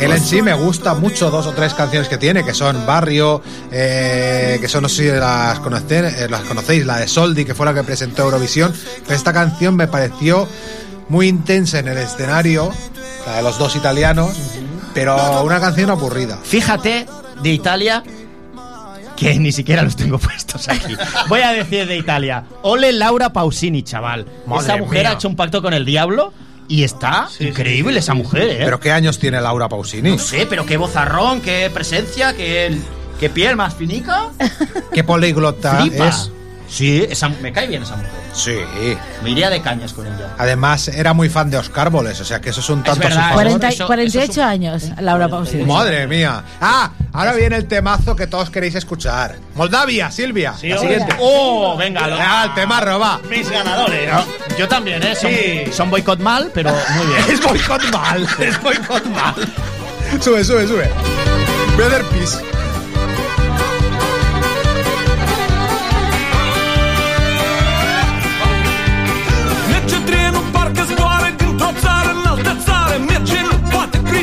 él en sí me gusta mucho dos o tres canciones que tiene, que son Barrio, eh, que son, no sé si las, conocen, eh, las conocéis, la de Soldi, que fue la que presentó Eurovisión, esta canción me pareció muy intensa en el escenario, la de los dos italianos, pero una canción aburrida. Fíjate de Italia que ni siquiera los tengo puestos aquí. Voy a decir de Italia. Ole Laura Pausini, chaval. Madre esa mujer mía. ha hecho un pacto con el diablo y está increíble esa mujer, ¿eh? ¿Pero qué años tiene Laura Pausini? no sé, pero qué vozarrón, qué presencia, qué, qué piel más finica. ¿Qué poliglota Flipa. es? Sí, esa, me cae bien esa mujer. Sí. Me iría de cañas con ella. Además, era muy fan de Oscar Boles, o sea que eso es un tanto a su verdad, favor. 40 eso- 48 años, Laura Pausini. Madre mía. Ah, ahora viene el temazo que todos queréis escuchar. Moldavia, Silvia. la siguiente. Oh, venga, lo- Ah, el tema roba. Mis ganadores. Yo también, ¿eh? Son, Sí. son boicot mal, pero muy bien. Es boicot mal. Es boicot mal. Sube, sube, sube. Better Peace.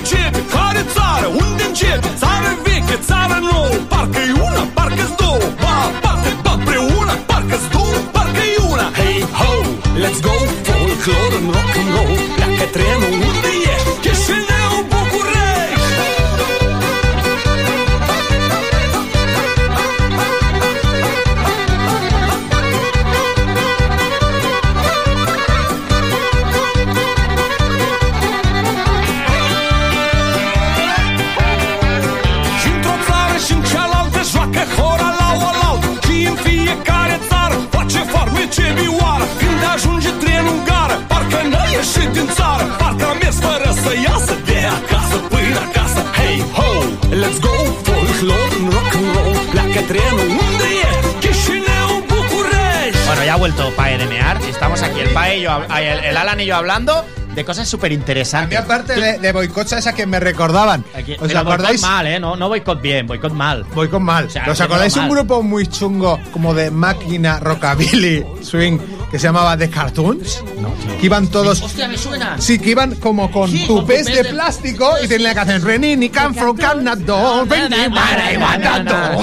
Poate pricepe Care țară? Unde începe? Țară veche, țară nouă Parcă-i una, parcă-s două Ba aparte, ba împreună Parcă-s două, parcă-i una Hey ho, let's go Folklore în rock and roll Pleacă trenul, Hey ho, let's go, e? Bueno, ya ha vuelto Pae de mear. Estamos aquí, el Pae y yo, hab- el, el Alan y yo hablando de cosas súper A mí, interesantes. aparte de, de boicots, esa que me recordaban. ¿Os Pero acordáis? mal, ¿eh? No, no boicot bien, boicot mal. Boicot mal. O sea, ¿Os acordáis un grupo muy chungo como de máquina, rockabilly, swing, que se llamaba The Cartoons, que iban todos... Hostia, me suena. Sí, que iban como con Sí, tupés de de- plástico y tenían la canción Renini come from Canada, Renini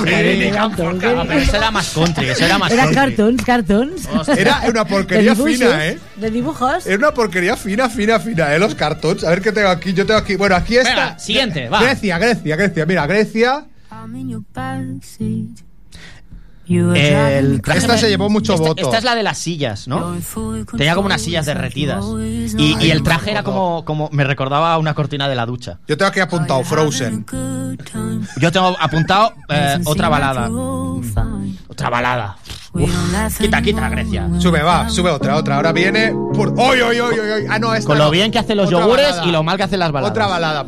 Renini pero ese era más country, ese era más Era cartoons, cartoons. Era una porquería fina, ¿eh? De dibujos. Era una porquería fina, fina, fina, ¿eh? Los cartoons. A ver qué tengo aquí. Yo tengo aquí. Bueno, aquí está. Venga, siguiente, va. Grecia, Grecia, Grecia. Mira, Grecia. El traje Esta me- se llevó mucho esta, voto. Esta es la de las sillas, ¿no? Tenía como unas sillas derretidas. Y, y el traje era como, como. Me recordaba a una cortina de la ducha. Yo tengo aquí apuntado Frozen. Yo tengo apuntado eh, otra balada. Otra balada. Uf, quita, quita, Grecia. Sube, va, sube otra, otra. Ahora viene. Por... ¡Oy, oy, oy, oy, oy! Ah, no, esta Con no. lo bien que hacen los Otra yogures balada. y lo mal que hacen las baladas. Otra balada.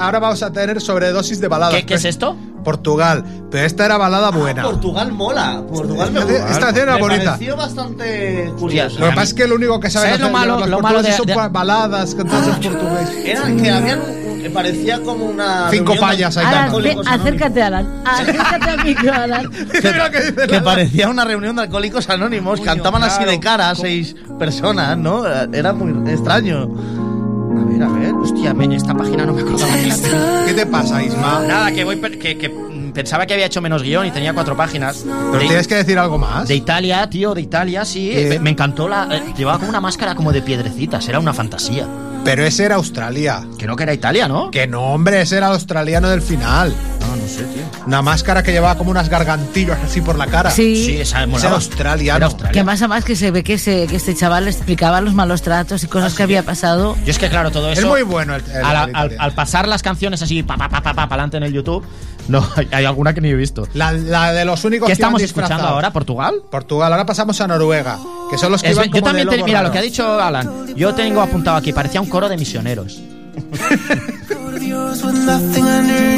Ahora vamos a tener sobredosis de baladas. ¿Qué, qué es esto? Portugal. Pero esta era balada buena. Portugal mola. Portugal me gusta. esta era me bonita. pareció bastante curiosa. Lo que pasa es que lo único que saben ¿Sabes lo malo- los lo malo de- son de- baladas cantadas en portugués. Era que habían que parecía como una Cinco reunión de payas ahí Alan, alcohólicos ve- acércate, Alan. Acércate a mí, Alan. que parecía una reunión de alcohólicos anónimos, cantaban así de claro. cara a seis personas, ¿no? Era muy extraño. A ver, a ver. Hostia, me- esta página no me acordaba ni la ¿Qué te pasa, Isma? Nada, que voy que, que, pensaba que había hecho menos guion y tenía cuatro páginas. Pero de, tienes que decir algo más. de Italia, tío, de Italia, sí. Me, me encantó la. eh, llevaba como una máscara como de piedrecitas, era una fantasía. Pero ese era Australia. Que no que era Italia, ¿no? Que no, hombre, ese era el australiano del final. No, no sé, tío. Una máscara que llevaba como unas gargantillas así por la cara. Sí. Sí, esa Ese era australiano. Era Australia. Que más a más que se ve que, se, que este chaval le explicaba los malos tratos y cosas que había pasado. Yo es que, claro, todo eso. Es muy bueno el, el- al, el al- italiano. al pasar las canciones así, pa, pa, pa, pa, pa, adelante en el YouTube, no, hay, hay alguna que ni he visto. La, la de los únicos ¿Qué que estamos escuchando ahora? ¿Portugal? Portugal. Ahora pasamos a Noruega, que son los que Es- iban yo como también, de te- mira, lo que ha dicho Alan, yo tengo apuntado aquí, parecía un coro de misioneros.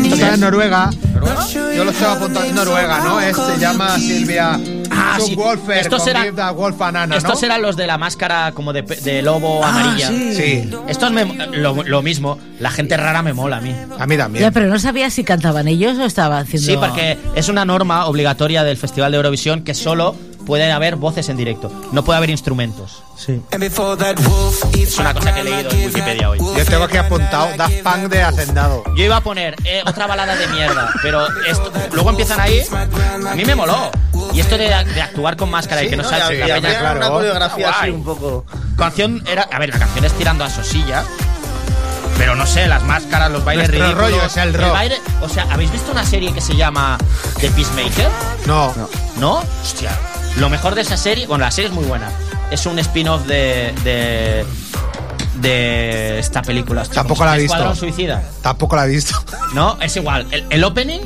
Está en Noruega. Yo lo estaba apuntando en Noruega, ¿no? Es, se llama Silvia Ah, sí. Wolfer Estos eran- Give the Wolf Banana, ¿no? Estos eran los de la máscara como de, pe- de lobo Ah, amarilla. sí. Sí. Estos me- lo, lo mismo, la gente rara me mola a mí. A mí también. Ya, pero no sabía si cantaban ellos o estaban haciendo. Sí, porque es una norma obligatoria del Festival de Eurovisión que solo pueden haber voces en directo, no puede haber instrumentos. Sí. Es una cosa que he leído en Wikipedia hoy. Yo tengo aquí apuntado Daft Punk de Hacendado. Yo iba a poner eh, otra balada de mierda, pero esto, luego empiezan ahí. A mí me moló. Y esto de, de actuar con máscara y que no ¿no? Y la peña, una claro. coreografía así un poco. Canción era, a ver, la canción es tirando a sosilla. Pero no sé, las máscaras, los bailes Nuestro ridículos. rollo es el rock. baile- o sea, ¿habéis visto una serie que se llama The Peacemaker? No. ¿No? Hostia. Lo mejor de esa serie, bueno, la serie es muy buena. Es un spin-off de, de. de esta película. hostia, Tampoco ¿cómo la he visto. Suicida. Tampoco la he visto. No, es igual. El, el opening,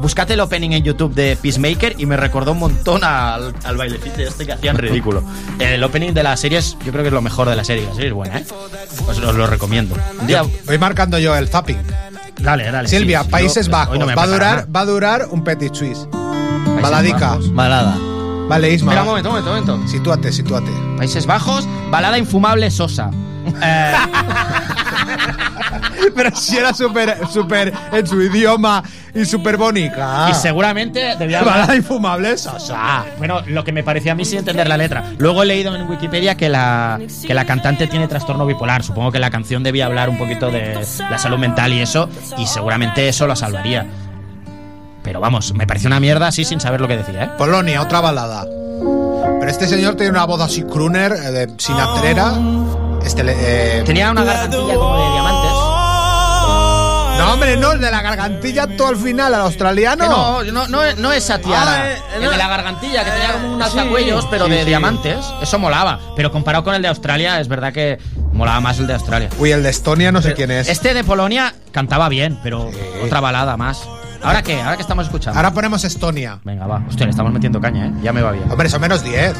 búscate el opening en YouTube de Peacemaker y me recordó un montón al, al bailecito este que hacían ridículo. El opening de la serie es, yo creo que es lo mejor de la serie. La serie es buena, ¿eh? Os, os lo recomiendo. Un día, Voy marcando yo el zapping. dale, dale. Silvia, sí, Países yo- Bajos. no va, a durar, nada. va a durar un petit suisse. Baladica. Bajos. Balada. Vale, Isma. Espera un momento, un momento, un momento. Sitúate, sitúate. Países Bajos, balada infumable Sosa. Eh, Pero si era súper, súper en su idioma y súper bonita. Y seguramente debía hablar- Balada infumable, Sosa. Ah, bueno, lo que me parecía a mí sin entender la letra. Luego he leído en Wikipedia que la, que la cantante tiene trastorno bipolar. Supongo que la canción debía hablar un poquito de la salud mental y eso, y seguramente eso la salvaría. Pero vamos, me pareció una mierda así sin saber lo que decía, ¿eh? Polonia, otra balada. Pero este señor tiene una voz así crooner, eh, de sinatrera. Este eh, Tenía una gargantilla como de diamantes. No, hombre, no, el de la gargantilla todo al final, al australiano. Que no, no, no, es- no es Satiara. Ah, eh, el de la gargantilla, que tenía como un Sí. alzacuellos, pero Sí, de sí. diamantes. Eso molaba. Pero comparado con el de Australia, es verdad que molaba más el de Australia. Uy, el de Estonia no sé quién es. Este de Polonia cantaba bien, pero otra balada más. ¿Ahora qué? ¿Ahora qué estamos escuchando? Ahora ponemos Estonia. Venga, va. Hostia, le estamos metiendo caña, ¿eh? Ya me va bien. Hombre, son menos 10.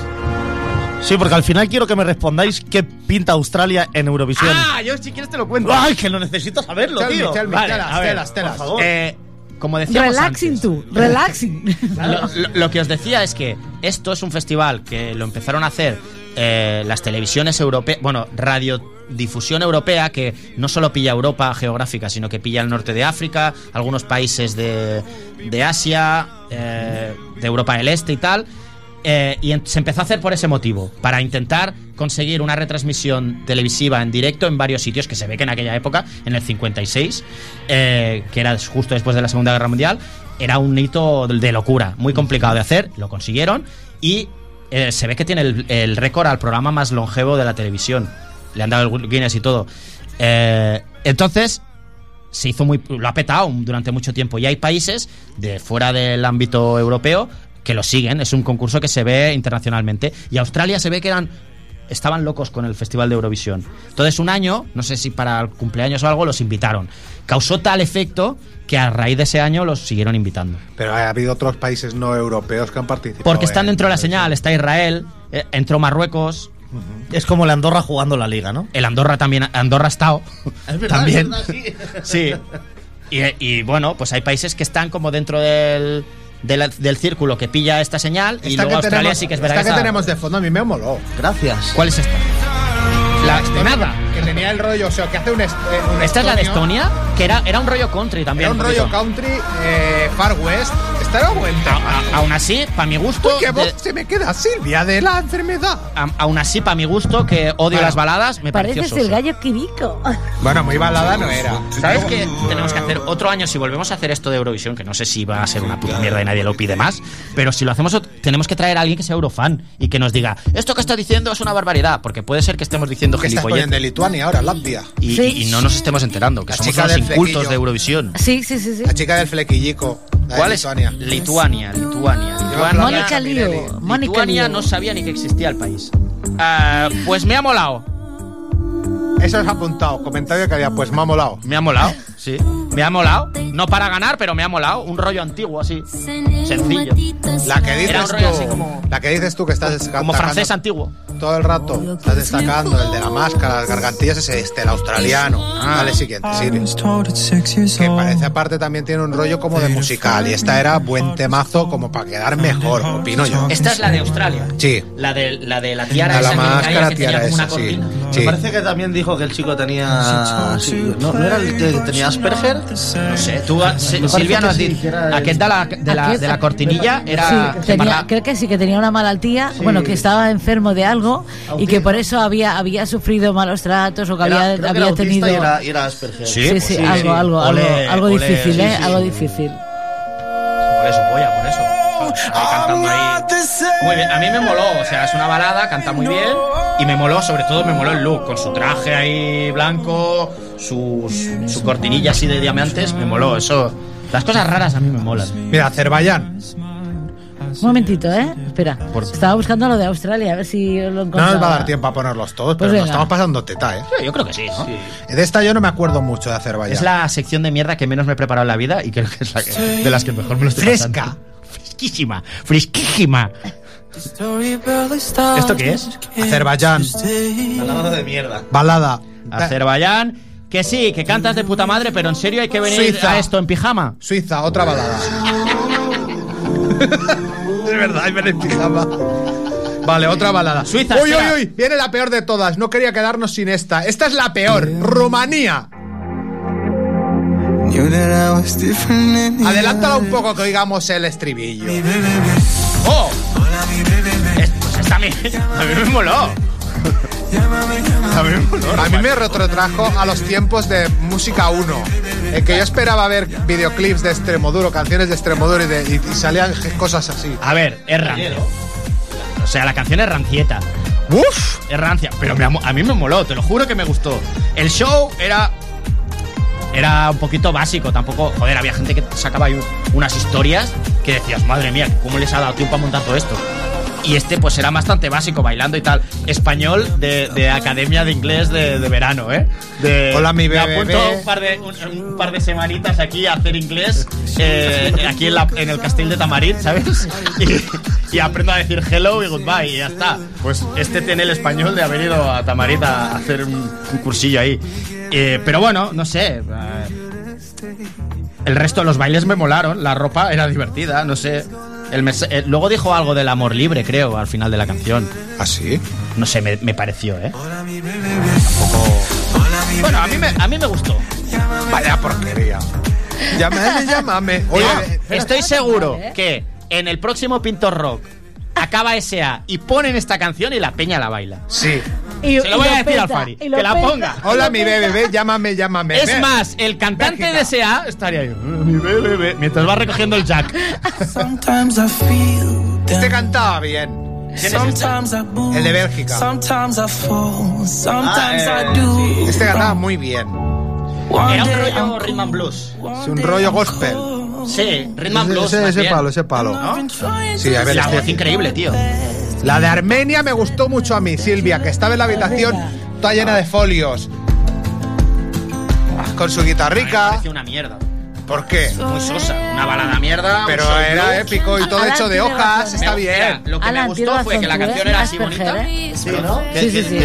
Sí, porque al final quiero que me respondáis qué pinta Australia en Eurovisión. Ah, yo si quieres te lo cuento. ¡Ay, que lo necesito saberlo, Tell me, tío! tell me, Vale, telas, a ver, telas, telas. por favor. Eh, como decíamos Relaxing antes, tú, relaxing. lo, lo- lo que os decía es que esto es un festival que lo empezaron a hacer eh, las televisiones europeas, bueno, radiodifusión europea que no solo pilla Europa geográfica, sino que pilla el norte de África, algunos países de, de Asia, eh, de Europa del Este y tal. Eh, y se empezó a hacer por ese motivo, para intentar conseguir una retransmisión televisiva en directo en varios sitios, que se ve que en aquella época, en el 56, eh, que era justo después de la Segunda Guerra Mundial, era un hito de locura, muy complicado de hacer, lo consiguieron y eh, se ve que tiene el, récord al programa más longevo de la televisión. Le han dado el Guinness y todo. Eh, entonces, se hizo muy lo ha petado durante mucho tiempo y hay países de fuera del ámbito europeo que lo siguen es un concurso que se ve internacionalmente y Australia se ve que eran estaban locos con el Festival de Eurovisión entonces un año no sé si para el cumpleaños o algo los invitaron causó tal efecto que a raíz de ese año los siguieron invitando Pero ha habido otros países no europeos que han participado. porque están en- dentro de la señal está Israel eh, entró Marruecos Es como el Andorra jugando la liga, ¿no? el Andorra también Andorra ha estado Es verdad, también es verdad, Sí. sí. Y, y, bueno, pues hay países que están como dentro del, del, del círculo que pilla esta señal y Esta luego que Australia tenemos, sí que es verdad esta que esa- tenemos de fondo a mí me moló. Gracias. ¿Cuál es esta? La de nada. Que tenía el rollo, o sea, que hace un, eh, un Esta es la de estonio. Estonia, que era, era un rollo country también. Era un rollo country eh, Far West. A- aún así, para mi gusto. Uy, qué voz de- se me queda Silvia de la enfermedad. a- aún así, para mi gusto, que odio Bueno, las baladas, me pareció Pareces el gallo Quirico. Bueno, muy balada no era. ¿Sabes qué tenemos que hacer otro año si volvemos a hacer esto de Eurovisión? Que no sé si va a ser una puta mierda y nadie lo pide más. Pero si lo hacemos, tenemos que traer a alguien que sea Eurofan y que nos diga: Esto que está diciendo es una barbaridad. Porque puede ser que estemos diciendo Que estás poniendo de Lituania ahora, Latvia. y, Sí. y no nos estemos enterando. Que La somos del incultos flequillo. de Eurovisión. Sí, sí, sí, sí. La chica del flequillico. ¿Cuál es? Lituania. Lituania, Lituania. Lituania. Mónica Lío. Mónica Lituania Lío. no sabía ni que existía el país. Ah, pues me ha molado. Eso es apuntado. Comentario que había, pues me ha molado. Me ha molado, sí. Me ha molado. No para ganar, pero me ha molado. Un rollo antiguo así. Sencillo. La que dices tú, así como- la que dices tú que estás Como destacando francés antiguo. todo el rato, estás destacando el de la máscara, las gargantillas ese este, el australiano. Ah. Dale siguiente, Siri. Que parece aparte también tiene un rollo como de musical y esta era buen temazo como para quedar mejor, opino yo. Esta es la de Australia. Sí. La de la, de la tiara La, la esa caía, máscara que tenía tiara como una esa, sí. Sí. Me parece que también dijo que el chico tenía. sí, ¿no, ¿No era el que tenía Asperger? No sé, tú, ah, parece Silvia, nos sí, Aquest de la, de la, de la cortinilla era. Sí, tenía- creo que sí, que tenía una malaltía, bueno, que estaba enfermo de algo y que por eso había, había sufrido malos tratos o que Era- había, que había tenido... y era, y era Asperger. Sí, pues sí, sí, algo, sí. algo, Ole, algo, algo difícil, sí, ¿eh? sí. Algo difícil. Por eso, polla, por eso. Ahí cantando ahí. Muy bien, a mí me moló, o sea, es una balada, canta muy bien y me moló, sobre todo me moló el look, con su traje ahí blanco, su, su, su cortinilla así de diamantes, me moló, eso. Las cosas raras a mí me molan. Mira, Azerbaiyán. Un momentito, ¿eh? Espera. Estaba buscando lo de Australia, a ver si lo No encontraba. nos va a dar tiempo a ponerlos todos, Pues pero nos estamos pasando teta, ¿eh? Yo creo que sí, ¿no? De esta yo no me acuerdo mucho de Azerbaiyán. Es la sección de mierda que menos me he preparado en la vida y creo que es la que, de las que mejor me lo estoy Fresca. pasando. Fresquísima. Fresquísima. ¿Esto qué es? Azerbaiyán. Balada de mierda. Balada. Azerbaiyán. Que sí, que cantas de puta madre, pero en serio hay que venir Suiza. a esto en pijama. Suiza, otra balada. es verdad, viene en pijama. Vale, otra balada. Suiza, Uy, uy, uy, viene la peor de todas. No quería quedarnos sin esta. Esta es la peor. Rumanía. Adelántala un poco que oigamos el estribillo. ¡Oh! Es- pues a mí, a mí me moló. A mí. A mí me retrotrajo a los tiempos de Música 1, en que yo esperaba ver videoclips de Extremoduro, canciones de Extremoduro y, de- y- y salían cosas así. A ver, es rancia. O sea, la canción es rancieta. ¡Uf! Es rancia, pero me a mí me moló, te lo juro que me gustó. El show era. Era un poquito básico, tampoco. Joder, había gente que sacaba ahí un- unas historias que decías, madre mía, ¿cómo les ha dado tiempo a montar todo esto? Y este, pues era bastante básico, bailando y tal. Español de, de academia de inglés de, de verano, ¿eh? De, Hola, mi me bebé. apunto un par de, un, un par de semanitas aquí a hacer inglés, eh, aquí en, la- en el Castillo de Tamarit, ¿sabes? Y, y aprendo a decir hello y goodbye y ya está. Pues este tiene el español de haber ido a Tamarit a hacer un, un cursillo ahí. Eh, pero bueno, no sé. eh, el resto de los bailes me molaron, la ropa era divertida, no sé. El eh, luego dijo algo del amor libre, creo, al final de la canción. ¿Ah, sí? No sé, me, me pareció, ¿eh? Bueno, a mí me, a mí me gustó. Vaya porquería. Llámame, llámame. Oye, Oye, estoy seguro que en el próximo Pintor Rock acaba SA y ponen esta canción y la peña la baila. Sí. Y- Se lo voy y a decir al peta, Fari, y lo que la peta. ponga. Hola, mi bebé, llámame, llámame. Es más, el cantante de SA estaría ahí, mi bebé, mientras va recogiendo el jack. Sometimes I feel Este cantaba bien. Sometimes I move. El de Bélgica. Sometimes I fall. Sometimes Ah, I do. Este cantaba muy bien. Era un rollo rhythm and blues. Es un rollo gospel. Sí, rhythm and blues. Ese, ese palo, ese palo. ¿No? Sí, a ver, la este- voz increíble, tío. La de Armenia me gustó mucho a mí, Silvia, que estaba en la habitación toda llena de folios. Con su Me guitarrica. pareció una mierda. ¿Por qué? Muy sosa. Una balada mierda. Pero era épico y todo Alan hecho de tiene hojas, razón, está Me- bien. mira, lo que Alan, me tiene gustó fue razón, que la tú, canción ¿eh? era así Asperger, bonita. ¿eh? Sí, ¿no? Sí, sí, sí.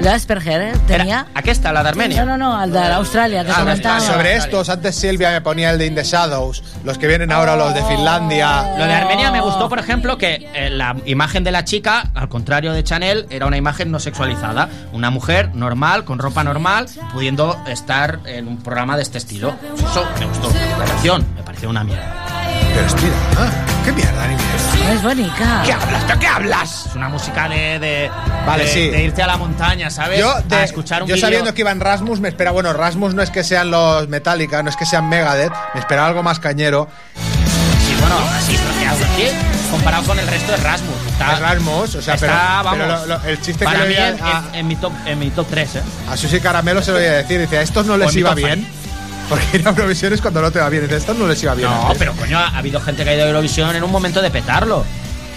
La Asperger, ¿eh? Tenía... Aquí está, la de Armenia. No, no, no, al de Australia, que Ah, sobre estos, antes Silvia me ponía el de In the Shadows, los que vienen ahora los de Finlandia. Lo de Armenia me gustó, por ejemplo, que eh, la imagen de la chica, al contrario de Chanel, era una imagen no sexualizada. Una mujer normal, con ropa normal, pudiendo estar en un programa de este estilo. Eso me gustó. La canción me pareció una mierda. Pero espera, ¿ah? ¿qué mierda ni mierda? Es bonita. ¿Qué hablas? ¿De qué hablas? Es una música de, de, Vale, de- sí. de irte a la montaña, ¿sabes? Yo, de- a escuchar un yo sabiendo que iban Rasmus, me esperaba, bueno, Rasmus no es que sean los Metallica, no es que sean Megadeth, me esperaba algo más cañero. Sí, bueno, sí, ¿qué. Comparado con el resto de Rasmus. Está, Es Rasmus, o sea, está, pero, vamos, pero lo- lo- el chiste para que mí le en, a, en- en mi top, en mi top 3, ¿eh? a Susi Caramelo se lo voy a decir, dice, a estos no les iba bien. Porque ir a Eurovisión es cuando no te va bien, a estos no les iba bien. No, antes". pero coño, ha habido gente que ha ido a Eurovisión en un momento de petarlo.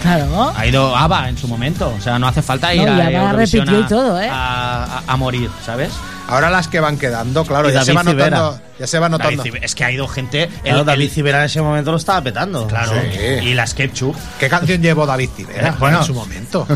Claro. Ha ido ABBA en su momento. O sea, no hace falta ir No, y a ABBA Eurovisión repitió y a, todo, ¿eh? a, a- a morir, ¿sabes? Ahora las que van quedando, claro, Y ya se, va David Civera. notando, ya se va notando. Es que ha ido gente. Claro, el- David el- Civera en ese momento lo estaba petando. Claro. Sí. Y las Ketchup. ¿Qué canción llevó David Civera Eh, bueno. en su momento?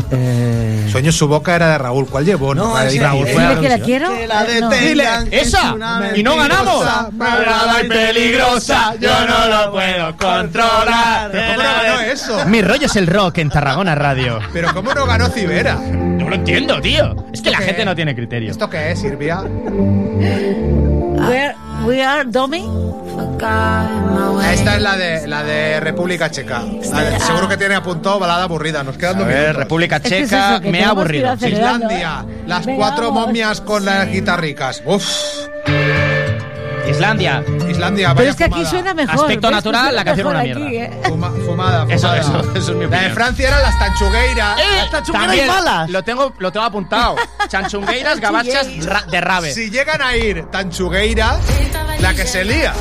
Sueño su boca era de Raúl. ¿Cuál llevó? No, ese- Raúl fue Dile que la quiero. Que la No. detengan. es ¡Esa! ¡Y no ganamos! Malvada y peligrosa, yo no lo puedo controlar. Pero ¿cómo no ganó eso? Mi rollo es el rock en Tarragona Radio. Pero ¿cómo no ganó Civera? No lo entiendo, tío. Es que la qué gente no tiene criterio. ¿Esto qué es, Silvia? Where we are Domi. Esta es la de la de República Checa. De- seguro que tiene apuntado balada aburrida. Nos quedan dos minutos. República Es que es Checa, eso, que me ha aburrido. Islandia, ¿eh? las Venga, cuatro vamos. momias con las guitarricas. Uf, Islandia. Islandia, Pero es que aquí fumada. suena mejor. Aspecto ¿ves? natural, la canción una aquí, mierda. ¿eh? Fuma- fumada, Eso, fumada. eso, eso es mi La de opinión. Francia eran las tanchugueiras. ¡Eh! Las tanchugueiras También malas. Lo tengo, lo tengo apuntado. Chanchungueiras, gabachas ra- de rave. Si llegan a ir tanchugueiras, la que se lía.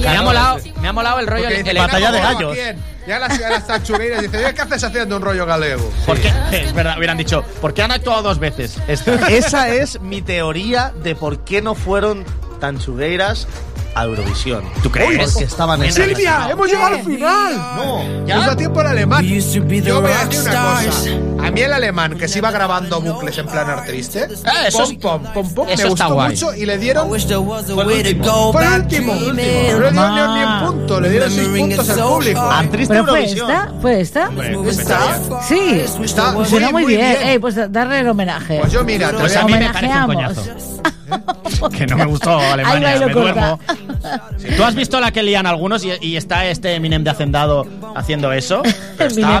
Me ha molado, me ha molado el rollo. Porque El, dice, el- "Venga, de ¿cómo, gallos". ¿a quién? Ya las, a las tanchugueiras dice, "Oye, ¿qué haces haciendo un rollo galego? ¿Por qué? Es verdad, hubieran dicho, ¿por qué han actuado dos veces? Esta. Esa es mi teoría de por qué no fueron tan chugueiras a Eurovisión. ¿Tú crees? Porque estaban en Silvia, hemos llegado al final. No, ¿Ya? Nos da tiempo el alemán. We used to be the Yo voy a decir una rock cosa. A mí el alemán que se iba grabando bucles en plan triste, Eh, eso es- pom, pom, pom, pom, eso me está gustó guay. mucho y le I dieron to último. último. No le dieron ni, Ah. un punto, le dieron seis Remembering puntos al público. ¿Pero fue esta? ¿Fue esta? Hombre, ¿Está? Sí. Está Pues muy, suena muy, muy bien. bien. Ey, pues darle el homenaje. Pues yo mira, te Pues a mí me parece un coñazo. Que no me gustó Alemania, me duermo. corta. ¿Tú has visto la que lían algunos y, y está este Eminem de Hacendado haciendo eso? Pero está Mira,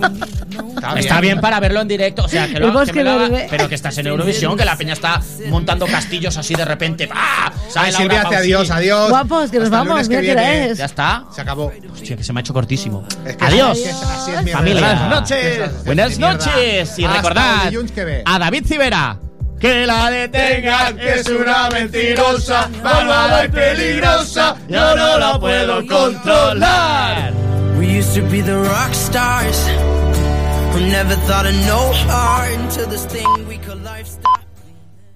bien. Está bien para verlo en directo, o sea, que lo, que me lo haga- pero que estás en Eurovisión, que la peña está montando castillos así de repente. ¡Ah! Ay, Silvia, hace adiós, adiós. Guapos, que nos Hasta vamos. que Mira viene. es. Ya está. Se acabó. Hostia, que se me ha hecho cortísimo. Es que Adiós. así es- así es mi Familia. Buenas noches. Buenas noches. Y recordad que a David Civera. Que la detengan, que es una mentirosa, malvada y peligrosa. Yo no la puedo controlar. We used to be the rock stars who never thought of no heart until this thing we lifestyle.